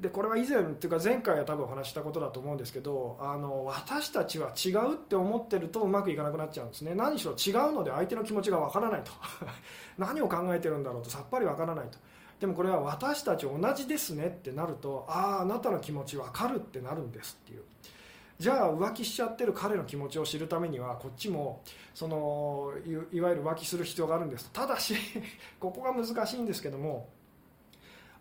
でこれは以前というか前回は多分お話したことだと思うんですけどあの私たちは違うって思ってるとうまくいかなくなっちゃうんですね。何しろ違うので相手の気持ちがわからないと。何を考えてるんだろうとさっぱりわからないと。でもこれは私たち同じですねってなるとあああなたの気持ち分かるってなるんですっていう。じゃあ浮気しちゃってる彼の気持ちを知るためにはこっちもそのいわゆる浮気する必要があるんです。ただし ここが難しいんですけども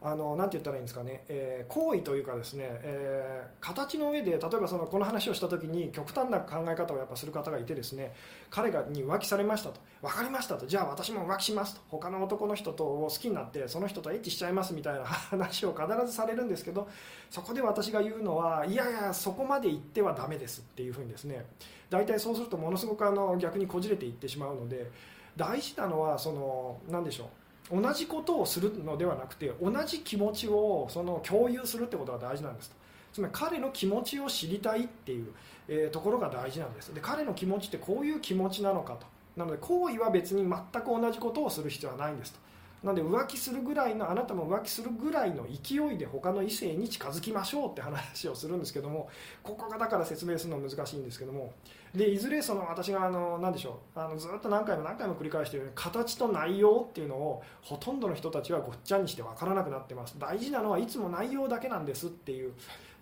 あのなて言ったらいいんですかね、えー、行為というかですね、えー、形の上で例えばそのこの話をした時に極端な考え方をやっぱする方がいてですね彼がに浮気されましたと。分かりましたと。じゃあ私も浮気しますと。他の男の人とを好きになってその人とエッチしちゃいますみたいな話を必ずされるんですけどそこで私が言うのはいやいやそこまで言ってはダメですっていうふうにですね大体そうするとものすごくあの逆にこじれていってしまうので大事なのはその何でしょう。同じことをするのではなくて同じ気持ちをその共有するってことが大事なんですと。つまり彼の気持ちを知りたいっていう、えー、ところが大事なんです。で彼の気持ちってこういう気持ちなのかと。なので行為は別に全く同じことをする必要はないんですと。なので浮気するぐらいのあなたも浮気するぐらいの勢いで他の異性に近づきましょうって話をするんですけどもここがだから説明するの難しいんですけどもでいずれその私があの何でしょうあのずっと何回も何回も繰り返しているように形と内容っていうのをほとんどの人たちはごっちゃにして分からなくなってます。大事なのはいつも内容だけなんですっていう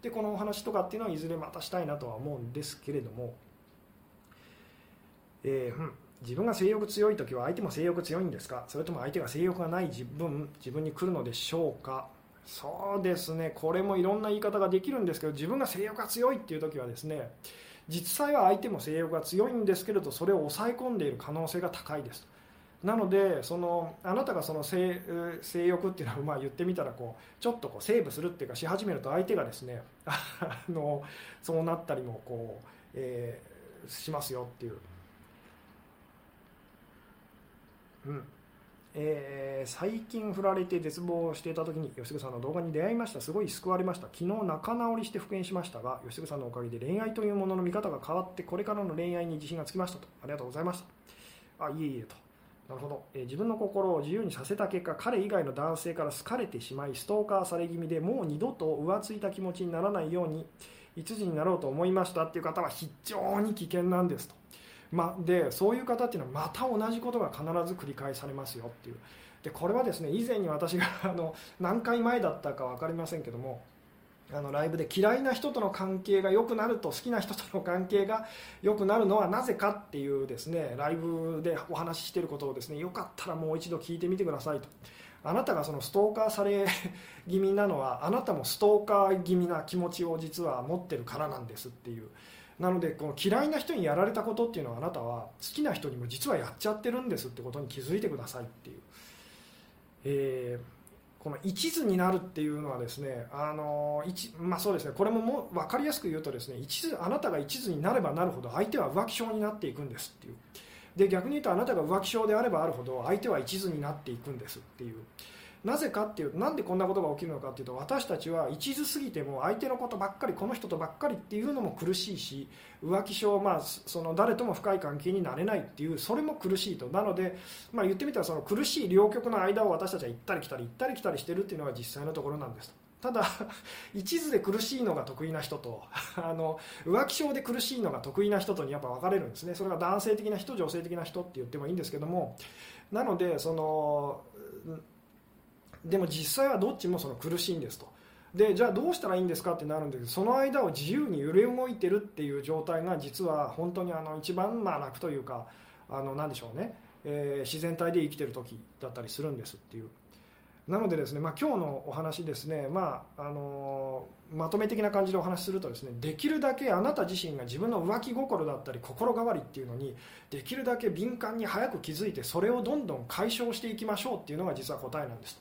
でこのお話とかっていうのはいずれまたしたいなとは思うんですけれども、えー、うん。自分が性欲強い時は相手も性欲強いんですか？それとも相手が性欲がない自分自分に来るのでしょうか？そうですね。これもいろんな言い方ができるんですけど自分が性欲が強いっていう時はですね実際は相手も性欲が強いんですけれどそれを抑え込んでいる可能性が高いです。なのでそのあなたがその性性欲っていうのはまあ言ってみたらこうちょっとこうセーブするっていうかし始めると相手がですね あのそうなったりもこう、えー、しますよっていう。うん。えー、最近振られて絶望していた時に吉純さんの動画に出会いました。すごい救われました。昨日仲直りして復縁しましたが吉純さんのおかげで恋愛というものの見方が変わってこれからの恋愛に自信がつきましたと。ありがとうございました。あいえいえと。なるほど、えー、自分の心を自由にさせた結果彼以外の男性から好かれてしまいストーカーされ気味でもう二度と浮ついた気持ちにならないように一時になろうと思いましたっていう方は非常に危険なんですと。ま、でそういう方っていうのはまた同じことが必ず繰り返されますよっていう。でこれはですね以前に私が あの何回前だったか分かりませんけどもあのライブで嫌いな人との関係が良くなると好きな人との関係が 良くなるのはなぜかっていうですねライブでお話ししていることをですねよかったらもう一度聞いてみてくださいと。あなたがそのストーカーされ気味なのはあなたもストーカー気味な気持ちを実は持ってるからなんですっていう。なのでこの嫌いな人にやられたことっていうのはあなたは好きな人にも実はやっちゃってるんですってことに気づいてくださいっていう、えー、この一途になるっていうのはですねあの一、まあ、そうですねこれもも分かりやすく言うとですね一途あなたが一途になればなるほど相手は浮気症になっていくんですっていう。で逆に言うとあなたが浮気症であればあるほど相手は一途になっていくんですっていう。なぜかっていうなんでこんなことが起きるのかっていうと私たちは一途すぎても相手のことばっかりこの人とばっかりっていうのも苦しいし浮気症、まあ、その誰とも深い関係になれないっていうそれも苦しいと。なので、まあ、言ってみたらその苦しい両極の間を私たちは行ったり来たり行ったり来たりしてるっていうのが実際のところなんです。ただ 一途で苦しいのが得意な人と あの浮気症で苦しいのが得意な人とにやっぱ分かれるんですね。それが男性的な人女性的な人って言ってもいいんですけども。なのでそのでも実際はどっちもその苦しいんですと。でじゃあどうしたらいいんですかってなるんですけどその間を自由に揺れ動いてるっていう状態が実は本当にあの一番まあ楽というかあの何でしょうね、えー、自然体で生きてる時だったりするんですっていう。なのでですね、まあ、今日のお話ですね、まああの、まとめ的な感じでお話しするとですねできるだけあなた自身が自分の浮気心だったり心変わりっていうのにできるだけ敏感に早く気づいてそれをどんどん解消していきましょうっていうのが実は答えなんです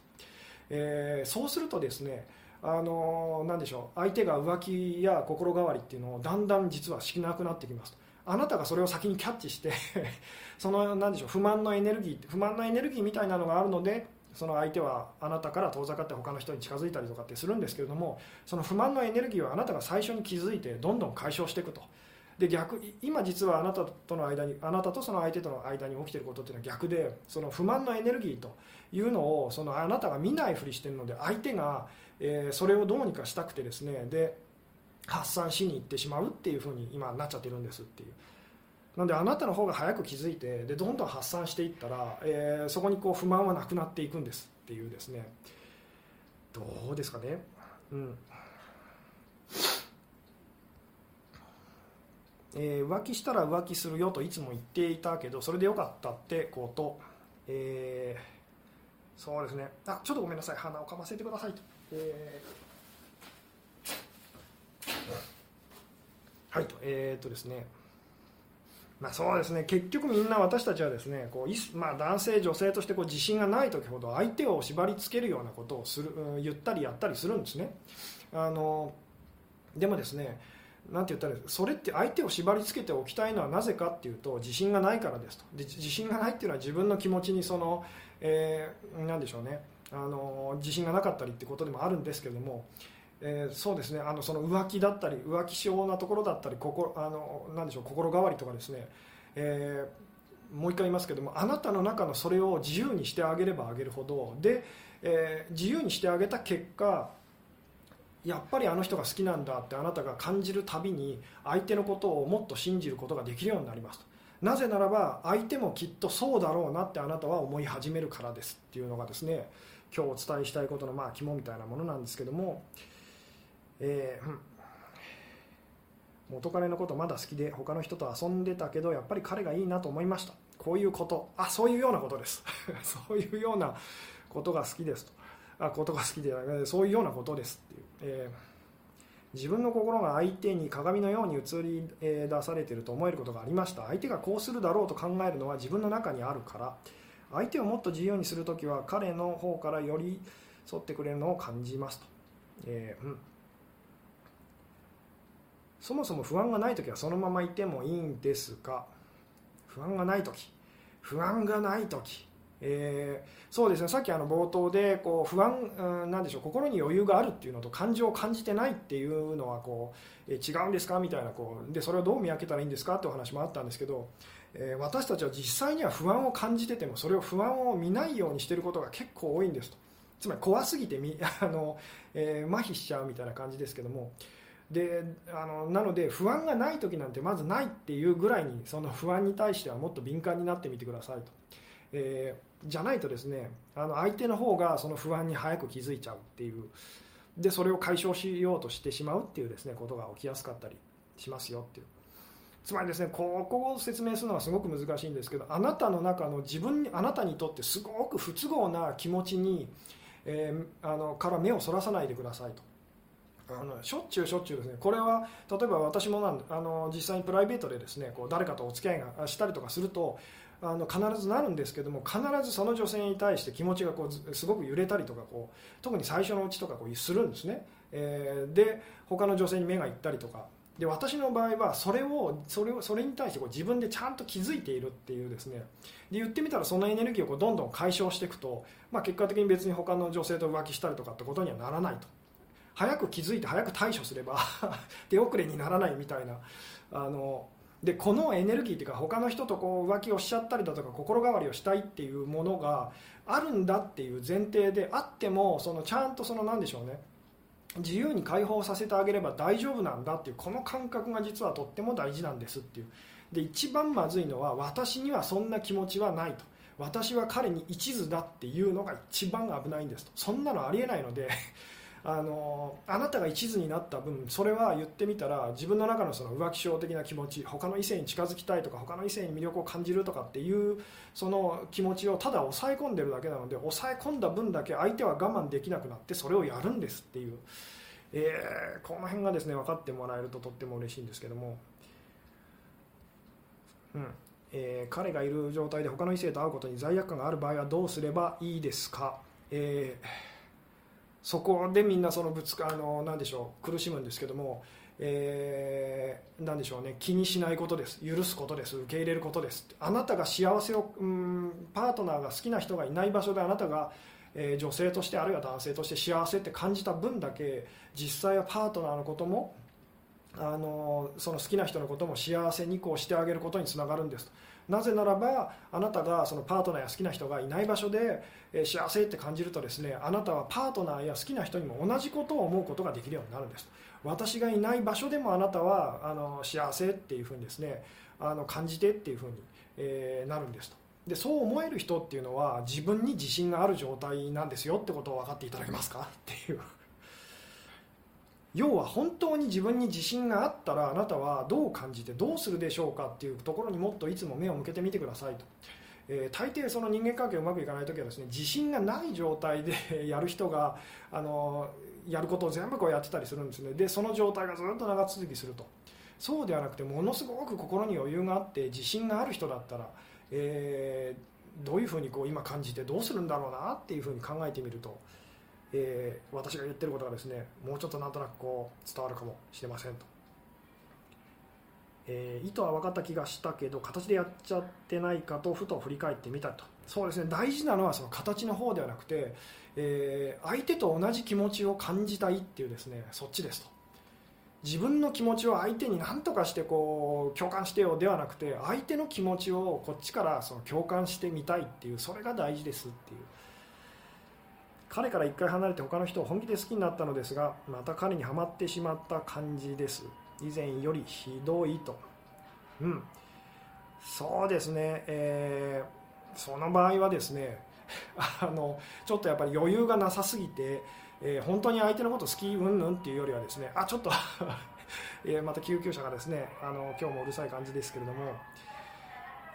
えー、そうするとですねあのー、でしょう相手が浮気や心変わりっていうのをだんだん実はしなくなってきます。あなたがそれを先にキャッチして その何でしょう不満のエネルギー不満のエネルギーみたいなのがあるのでその相手はあなたから遠ざかって他の人に近づいたりとかってするんですけれどもその不満のエネルギーをあなたが最初に気づいてどんどん解消していくと。で逆今実はあなたとの間にあなたとその相手との間に起きていることっていうのは逆でその不満のエネルギーというのをそのあなたが見ないふりしてるので相手が、えー、それをどうにかしたくてですねで発散しに行ってしまうっていうふうに今なっちゃってるんですっていう。なのであなたの方が早く気づいてでどんどん発散していったら、えー、そこにこう不満はなくなっていくんですっていうですね。どうですかね、うん。えー、浮気したら浮気するよといつも言っていたけどそれでよかったってこと、えーそうですね。あちょっとごめんなさい。鼻をかませてくださいと、えー、はいと。えー、っとですね。まあ、そうですね。結局みんな私たちはですねこう、まあ、男性女性としてこう自信がない時ほど相手を縛りつけるようなことをする言ったりやったりするんですね。あのでもですねなんて言ったらそれって相手を縛りつけておきたいのはなぜかっていうと自信がないからですと。で自信がないっていうのは自分の気持ちにそのえー、なんでしょうね。あの自信がなかったりってことでもあるんですけれども、えー、そうですね。あのその浮気だったり浮気症なところだったり心あのなんでしょう心変わりとかですね、えー、もう一回言いますけどもあなたの中のそれを自由にしてあげればあげるほどで、えー、自由にしてあげた結果やっぱりあの人が好きなんだってあなたが感じるたびに相手のことをもっと信じることができるようになりますと。なぜならば相手もきっとそうだろうなってあなたは思い始めるからですっていうのがですね今日お伝えしたいことのまあ肝みたいなものなんですけども、えー、元彼のことまだ好きで他の人と遊んでたけどやっぱり彼がいいなと思いました。こういうこと。あそういうようなことです。そういうようなことが好きですと。ことが好きでそういうようなことですっていう、えー自分の心が相手に鏡のように映り出されていると思えることがありました。相手がこうするだろうと考えるのは自分の中にあるから。相手をもっと自由にするときは彼の方から寄り添ってくれるのを感じますと、えー、うん、そもそも不安がないときはそのままいてもいいんですが不安がないとき不安がないときえー、そうですねさっきあの冒頭でこう不安、うん、なんでしょう心に余裕があるっていうのと感情を感じてないっていうのはこう、えー、違うんですかみたいなこうでそれをどう見分けたらいいんですかってお話もあったんですけど、えー、私たちは実際には不安を感じててもそれを不安を見ないようにしてることが結構多いんです。とつまり怖すぎてみあの、えー、麻痺しちゃうみたいな感じですけども。であのなので不安がない時なんてまずないっていうぐらいにその不安に対してはもっと敏感になってみてくださいと、えー、じゃないとですねあの相手の方がその不安に早く気づいちゃうっていうでそれを解消しようとしてしまうっていうですねことが起きやすかったりしますよっていう。つまりですねここを説明するのはすごく難しいんですけどあなたの中の自分にあなたにとってすごく不都合な気持ちに、えー、あのから目をそらさないでくださいと。あのしょっちゅうしょっちゅうですねこれは例えば私もなんあの実際にプライベートでですねこう誰かとお付き合いがしたりとかするとあの必ずなるんですけども必ずその女性に対して気持ちがこうすごく揺れたりとかこう特に最初のうちとかこうするんですね、えー、で他の女性に目がいったりとか。で私の場合はそれをそれをそれに対してこう自分でちゃんと気づいているっていうですね。で言ってみたらそのエネルギーをこうどんどん解消していくと、まあ、結果的に別に他の女性と浮気したりとかってことにはならないと。早く気づいて早く対処すれば 手遅れにならないみたいなあのでこのエネルギーというか他の人とこう浮気をしちゃったりだとか心変わりをしたいっていうものがあるんだっていう前提であってもそのちゃんとその何でしょうね。自由に解放させてあげれば大丈夫なんだっていうこの感覚が実はとっても大事なんですっていう。で一番まずいのは私にはそんな気持ちはないと。私は彼に一途だっていうのが一番危ないんですと。そんなのありえないのであのあなたが一途になった分それは言ってみたら自分の中のその浮気症的な気持ち他の異性に近づきたいとか他の異性に魅力を感じるとかっていうその気持ちをただ抑え込んでるだけなので抑え込んだ分だけ相手は我慢できなくなってそれをやるんですっていう、えー、この辺がですね分かってもらえるととっても嬉しいんですけども。うん。えー、彼がいる状態で他の異性と会うことに罪悪感がある場合はどうすればいいですか、えーそこでみんなそのぶつかあのなんでしょう苦しむんですけども、えー、なんでしょうね気にしないことです。許すことです。受け入れることです。あなたが幸せをうんパートナーが好きな人がいない場所であなたが、えー、女性としてあるいは男性として幸せって感じた分だけ実際はパートナーのこともあのその好きな人のことも幸せにこうしてあげることにつながるんです。となぜならばあなたがそのパートナーや好きな人がいない場所で、え幸せって感じるとですねあなたはパートナーや好きな人にも同じことを思うことができるようになるんです。私がいない場所でもあなたはあの幸せっていうふうにですねあの感じてっていうふうに、え、なるんです。とでそう思える人っていうのは自分に自信がある状態なんですよってことを分かっていただけますか？っていう。要は本当に自分に自信があったらあなたはどう感じてどうするでしょうかっていうところにもっといつも目を向けてみてくださいと、えー、大抵その人間関係うまくいかない時はですね自信がない状態でやる人があのやることを全部こうやってたりするんですね。でその状態がずっと長続きすると。そうではなくてものすごく心に余裕があって自信がある人だったら、えー、どういうふうにこう今感じてどうするんだろうなっていうふうに考えてみるとえー、私が言ってることがですねもうちょっとなんとなくこう伝わるかもしれませんと、えー、意図は分かった気がしたけど形でやっちゃってないかとふと振り返ってみたと。そうですね。大事なのはその形の方ではなくて、えー、相手と同じ気持ちを感じたいっていうですねそっちですと。自分の気持ちを相手に何とかしてこう共感してよではなくて相手の気持ちをこっちからその共感してみたいっていうそれが大事ですっていう。彼から1回離れて他の人を本気で好きになったのですがまた彼にはまってしまった感じです。以前よりひどいと。うん。そうですね、えー、その場合はですね あのちょっとやっぱり余裕がなさすぎて、えー、本当に相手のこと好きうんぬんっていうよりはですねあちょっと えまた救急車がですねあの今日もうるさい感じですけれども、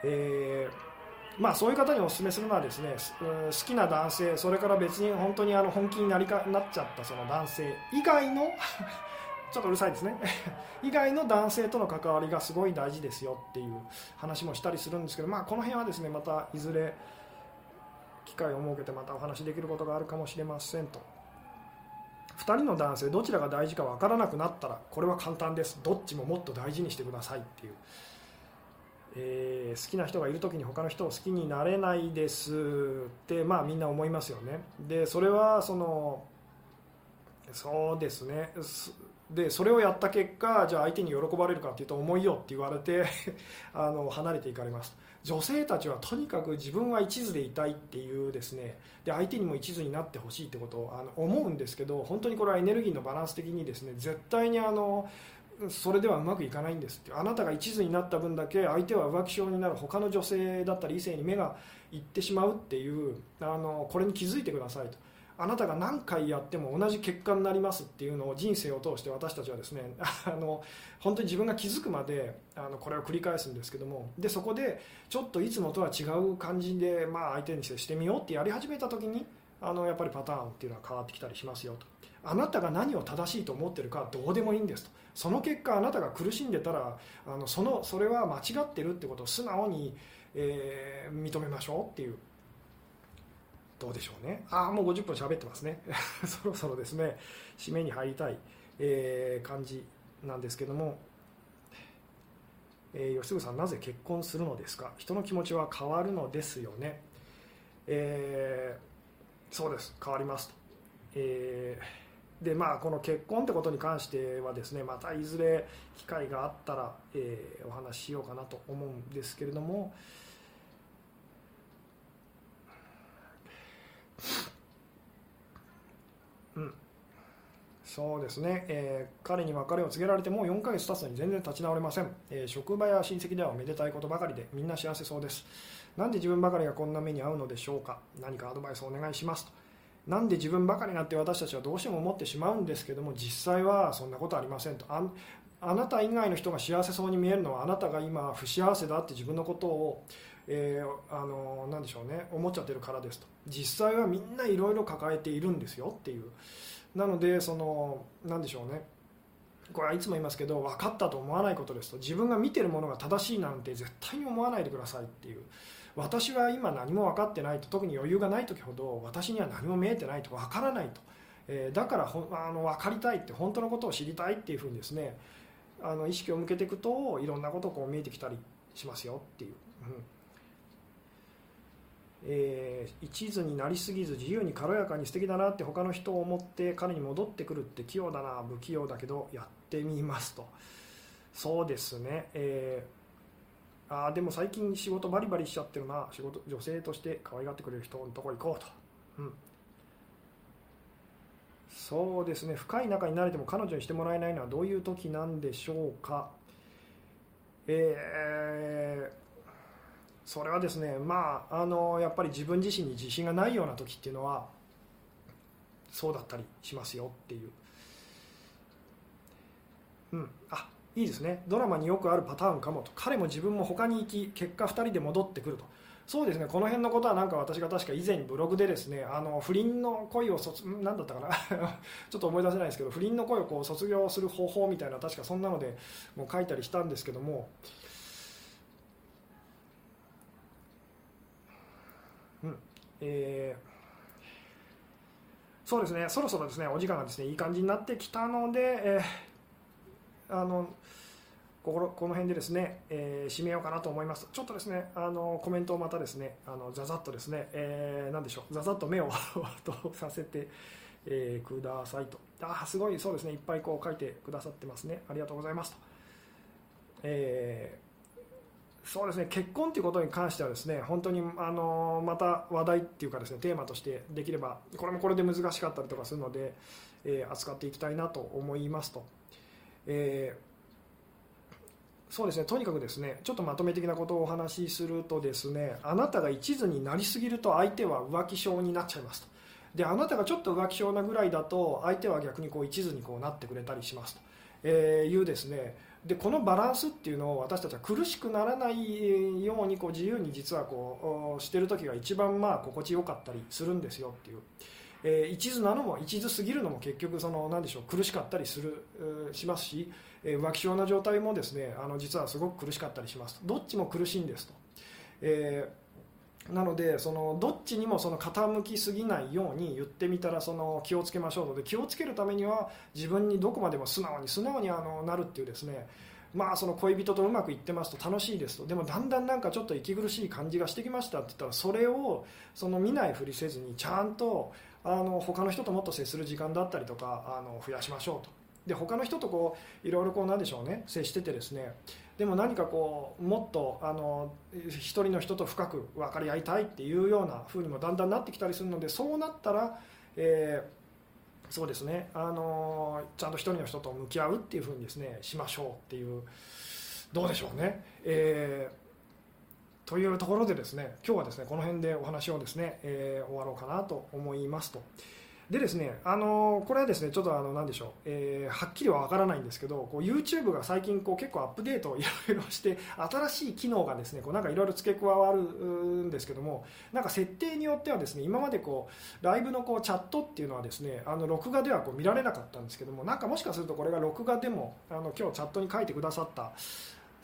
えーまあ、そういう方にお勧めするのはですね好きな男性それから別に本当にあの本気になりかなっちゃったその男性以外の ちょっとうるさいですね。以外の男性との関わりがすごい大事ですよっていう話もしたりするんですけど、まあ、この辺はですねまたいずれ機会を設けてまたお話しできることがあるかもしれませんと。2人の男性どちらが大事か分からなくなったらこれは簡単です。どっちももっと大事にしてくださいっていう。えー、好きな人がいる時に他の人を好きになれないですって、まあ、みんな思いますよね。でそれはそのそうですね。でそれをやった結果じゃあ相手に喜ばれるかっていうと思いよって言われて あの離れていかれます。女性たちはとにかく自分は一途でいたいっていうですね。で相手にも一途になってほしいってことをあの思うんですけど本当にこれはエネルギーのバランス的にですね絶対にあのそれではうまくいかないんですってあなたが一途になった分だけ相手は浮気症になる他の女性だったり異性に目がいってしまうっていうあのこれに気づいてくださいと。あなたが何回やっても同じ結果になりますっていうのを人生を通して私たちはですね あの本当に自分が気づくまであのこれを繰り返すんですけども。でそこでちょっといつもとは違う感じで、まあ、相手にしてしてみようってやり始めた時にあのやっぱりパターンっていうのは変わってきたりしますよと。あなたが何を正しいと思ってるかどうでもいいんですと。その結果あなたが苦しんでたらあのそのそれは間違ってるってことを素直に、えー、認めましょうっていう。どうでしょうね。ああもう50分喋ってますね。そろそろですね。締めに入りたい、えー、感じなんですけども、えー、吉純さんなぜ結婚するのですか？人の気持ちは変わるのですよね、えー、そうです。変わりますと、えー、でまあこの結婚ってことに関してはですねまたいずれ機会があったら、えー、お話ししようかなと思うんですけれども、うん、そうですね、えー、彼に別れを告げられてもう4ヶ月経つのに全然立ち直れません、えー、職場や親戚ではめでたいことばかりでみんな幸せそうです。なんで自分ばかりがこんな目に遭うのでしょうか。何かアドバイスをお願いしますと。なんで自分ばかりなって私たちはどうしても思ってしまうんですけども実際はそんなことありませんと。ああなた以外の人が幸せそうに見えるのはあなたが今不幸せだって自分のことをえー、あのなでしょうね思っちゃってるからですと。実際はみんないろいろ抱えているんですよっていう。なのでそのなんでしょうね。これはいつも言いますけど分かったと思わないことですと。自分が見てるものが正しいなんて絶対に思わないでくださいっていう。私は今何も分かってないと特に余裕がない時ほど私には何も見えてないと分からないと、えー、だからほあの分かりたいって本当のことを知りたいっていうふうにですねあの意識を向けていくといろんなことこう見えてきたりしますよっていう。うん。えー、一途になりすぎず自由に軽やかに素敵だなって他の人を思って彼に戻ってくるって器用だな不器用だけどやってみますと。そうですね、えー、あでも最近仕事バリバリしちゃってるな。仕事女性として可愛がってくれる人のとこ行こうと、うん、そうですね。深い仲になれても彼女にしてもらえないのはどういう時なんでしょうか。えーそれはですね、まあ、あのやっぱり自分自身に自信がないような時っていうのはそうだったりしますよっていう、うん、あいいですね。ドラマによくあるパターンかもと。彼も自分も他に行き結果2人で戻ってくると。そうですね。この辺のことはなんか私が確か以前ブログでですねあの不倫の恋を卒何だったかな。ちょっと思い出せないですけど不倫の恋をこう卒業する方法みたいな確かそんなのでもう書いたりしたんですけども。うん。えー、そうですね、そろそろですねお時間がですねいい感じになってきたので、えー、あのここの辺でですね、えー、締めようかなと思います。ちょっとですね、あのコメントをまたですね、あのざざっとですね、えー、なんでしょう、ざざっと目を とさせて、えー、くださいと。あすごい、そうですね、いっぱいこう書いてくださってますね。ありがとうございますと。えーそうですね結婚ということに関してはですね本当にあのまた話題っていうかですねテーマとしてできればこれもこれで難しかったりとかするので、えー、扱っていきたいなと思いますと、えー、そうですねとにかくですねちょっとまとめ的なことをお話しするとですねあなたが一途になりすぎると相手は浮気症になっちゃいますと。であなたがちょっと浮気症なぐらいだと相手は逆にこう一途にこうなってくれたりしますと、えー、いうですね。でこのバランスっていうのを私たちは苦しくならないようにこう自由に実はこうしてる時が一番まあ心地よかったりするんですよっていう、えー、一途なのも一途すぎるのも結局その何でしょう苦しかったりするしますし、えー、浮気症な状態もですねあの実はすごく苦しかったりします。どっちも苦しいんですと。えーなのでそのどっちにもその傾きすぎないように言ってみたらその気をつけましょうので気をつけるためには自分にどこまでも素直に素直にあのなるっていうですね。まあその恋人とうまくいってますと楽しいですと。でもだんだんなんかちょっと息苦しい感じがしてきましたって言ったらそれをその見ないふりせずにちゃんとあの他の人ともっと接する時間だったりとかあの増やしましょうと。で他の人とこういろいろこうなんでしょうね。接しててですね。でも何かこうもっとあの一人の人と深く分かり合いたいっていうような風にもだんだんなってきたりするのでそうなったら、えー、そうですね。あのちゃんと一人の人と向き合うっていう風にですねしましょうっていうどうでしょうね。えーというところでですね今日はですねこの辺でお話をですね、えー、終わろうかなと思いますと。でですね、あのこれはですねちょっとあの何でしょう、えー、はっきりはわからないんですけど、こう YouTube が最近こう結構アップデートをいろいろして、新しい機能がですねこうなんかいろいろ付け加わるんですけども、なんか設定によってはですね今までこうライブのこうチャットっていうのはですねあの録画ではこう見られなかったんですけども、なんかもしかするとこれが録画でもあの今日チャットに書いてくださった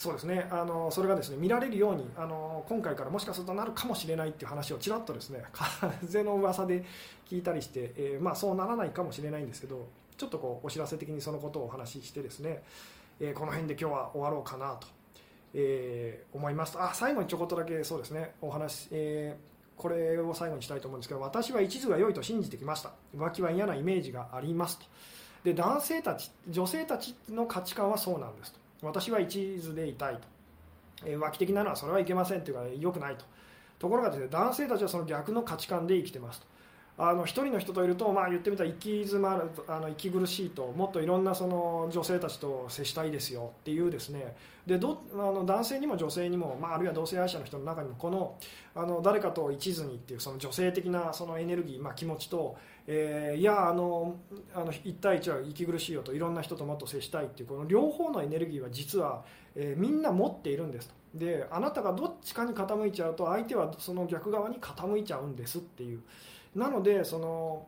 そうですね。あのそれがですね見られるようにあの今回からもしかするとなるかもしれないっていう話をちらっとですね 風の噂で聞いたりして、えー、まあ、そうならないかもしれないんですけどちょっとこうお知らせ的にそのことをお話ししてですね、えー、この辺で今日は終わろうかなと、えー、思います。あ最後にちょこっとだけそうですねお話、えこれを最後にしたいと思うんですけど私は一途が良いと信じてきました。浮気は嫌なイメージがありますと。で男性たち女性たちの価値観はそうなんですと。私は一途でいたいと、えー、浮気的なのはそれはいけませんというか良くないと。ところがですね男性たちはその逆の価値観で生きてますと。あの一人の人といると、まあ、言ってみたら生き詰まるあの息苦しいともっといろんなその女性たちと接したいですよっていうですね。でどあの男性にも女性にも、まあ、あるいは同性愛者の人の中にもこのあの誰かと一途にっていうその女性的なそのエネルギー、まあ、気持ちと、えー、いやあのあの1対1は息苦しいよといろんな人ともっと接したいっていうこの両方のエネルギーは実は、えー、みんな持っているんですとであなたがどっちかに傾いちゃうと相手はその逆側に傾いちゃうんですっていう。なのでその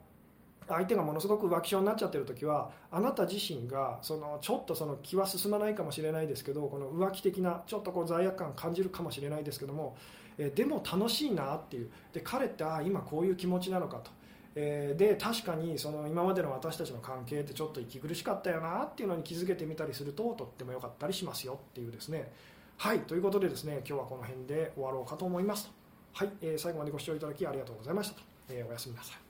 相手がものすごく浮気症になっちゃってる時はあなた自身がそのちょっとその気は進まないかもしれないですけどこの浮気的なちょっとこう罪悪感感じるかもしれないですけども、えでも楽しいなっていうで彼ってああ今こういう気持ちなのかと。えー、で確かにその今までの私たちの関係ってちょっと息苦しかったよなっていうのに気づけてみたりするととっても良かったりしますよっていうですね。はいということでですね今日はこの辺で終わろうかと思います。はい、えー、最後までご視聴いただきありがとうございましたと。えー、おやすみなさい。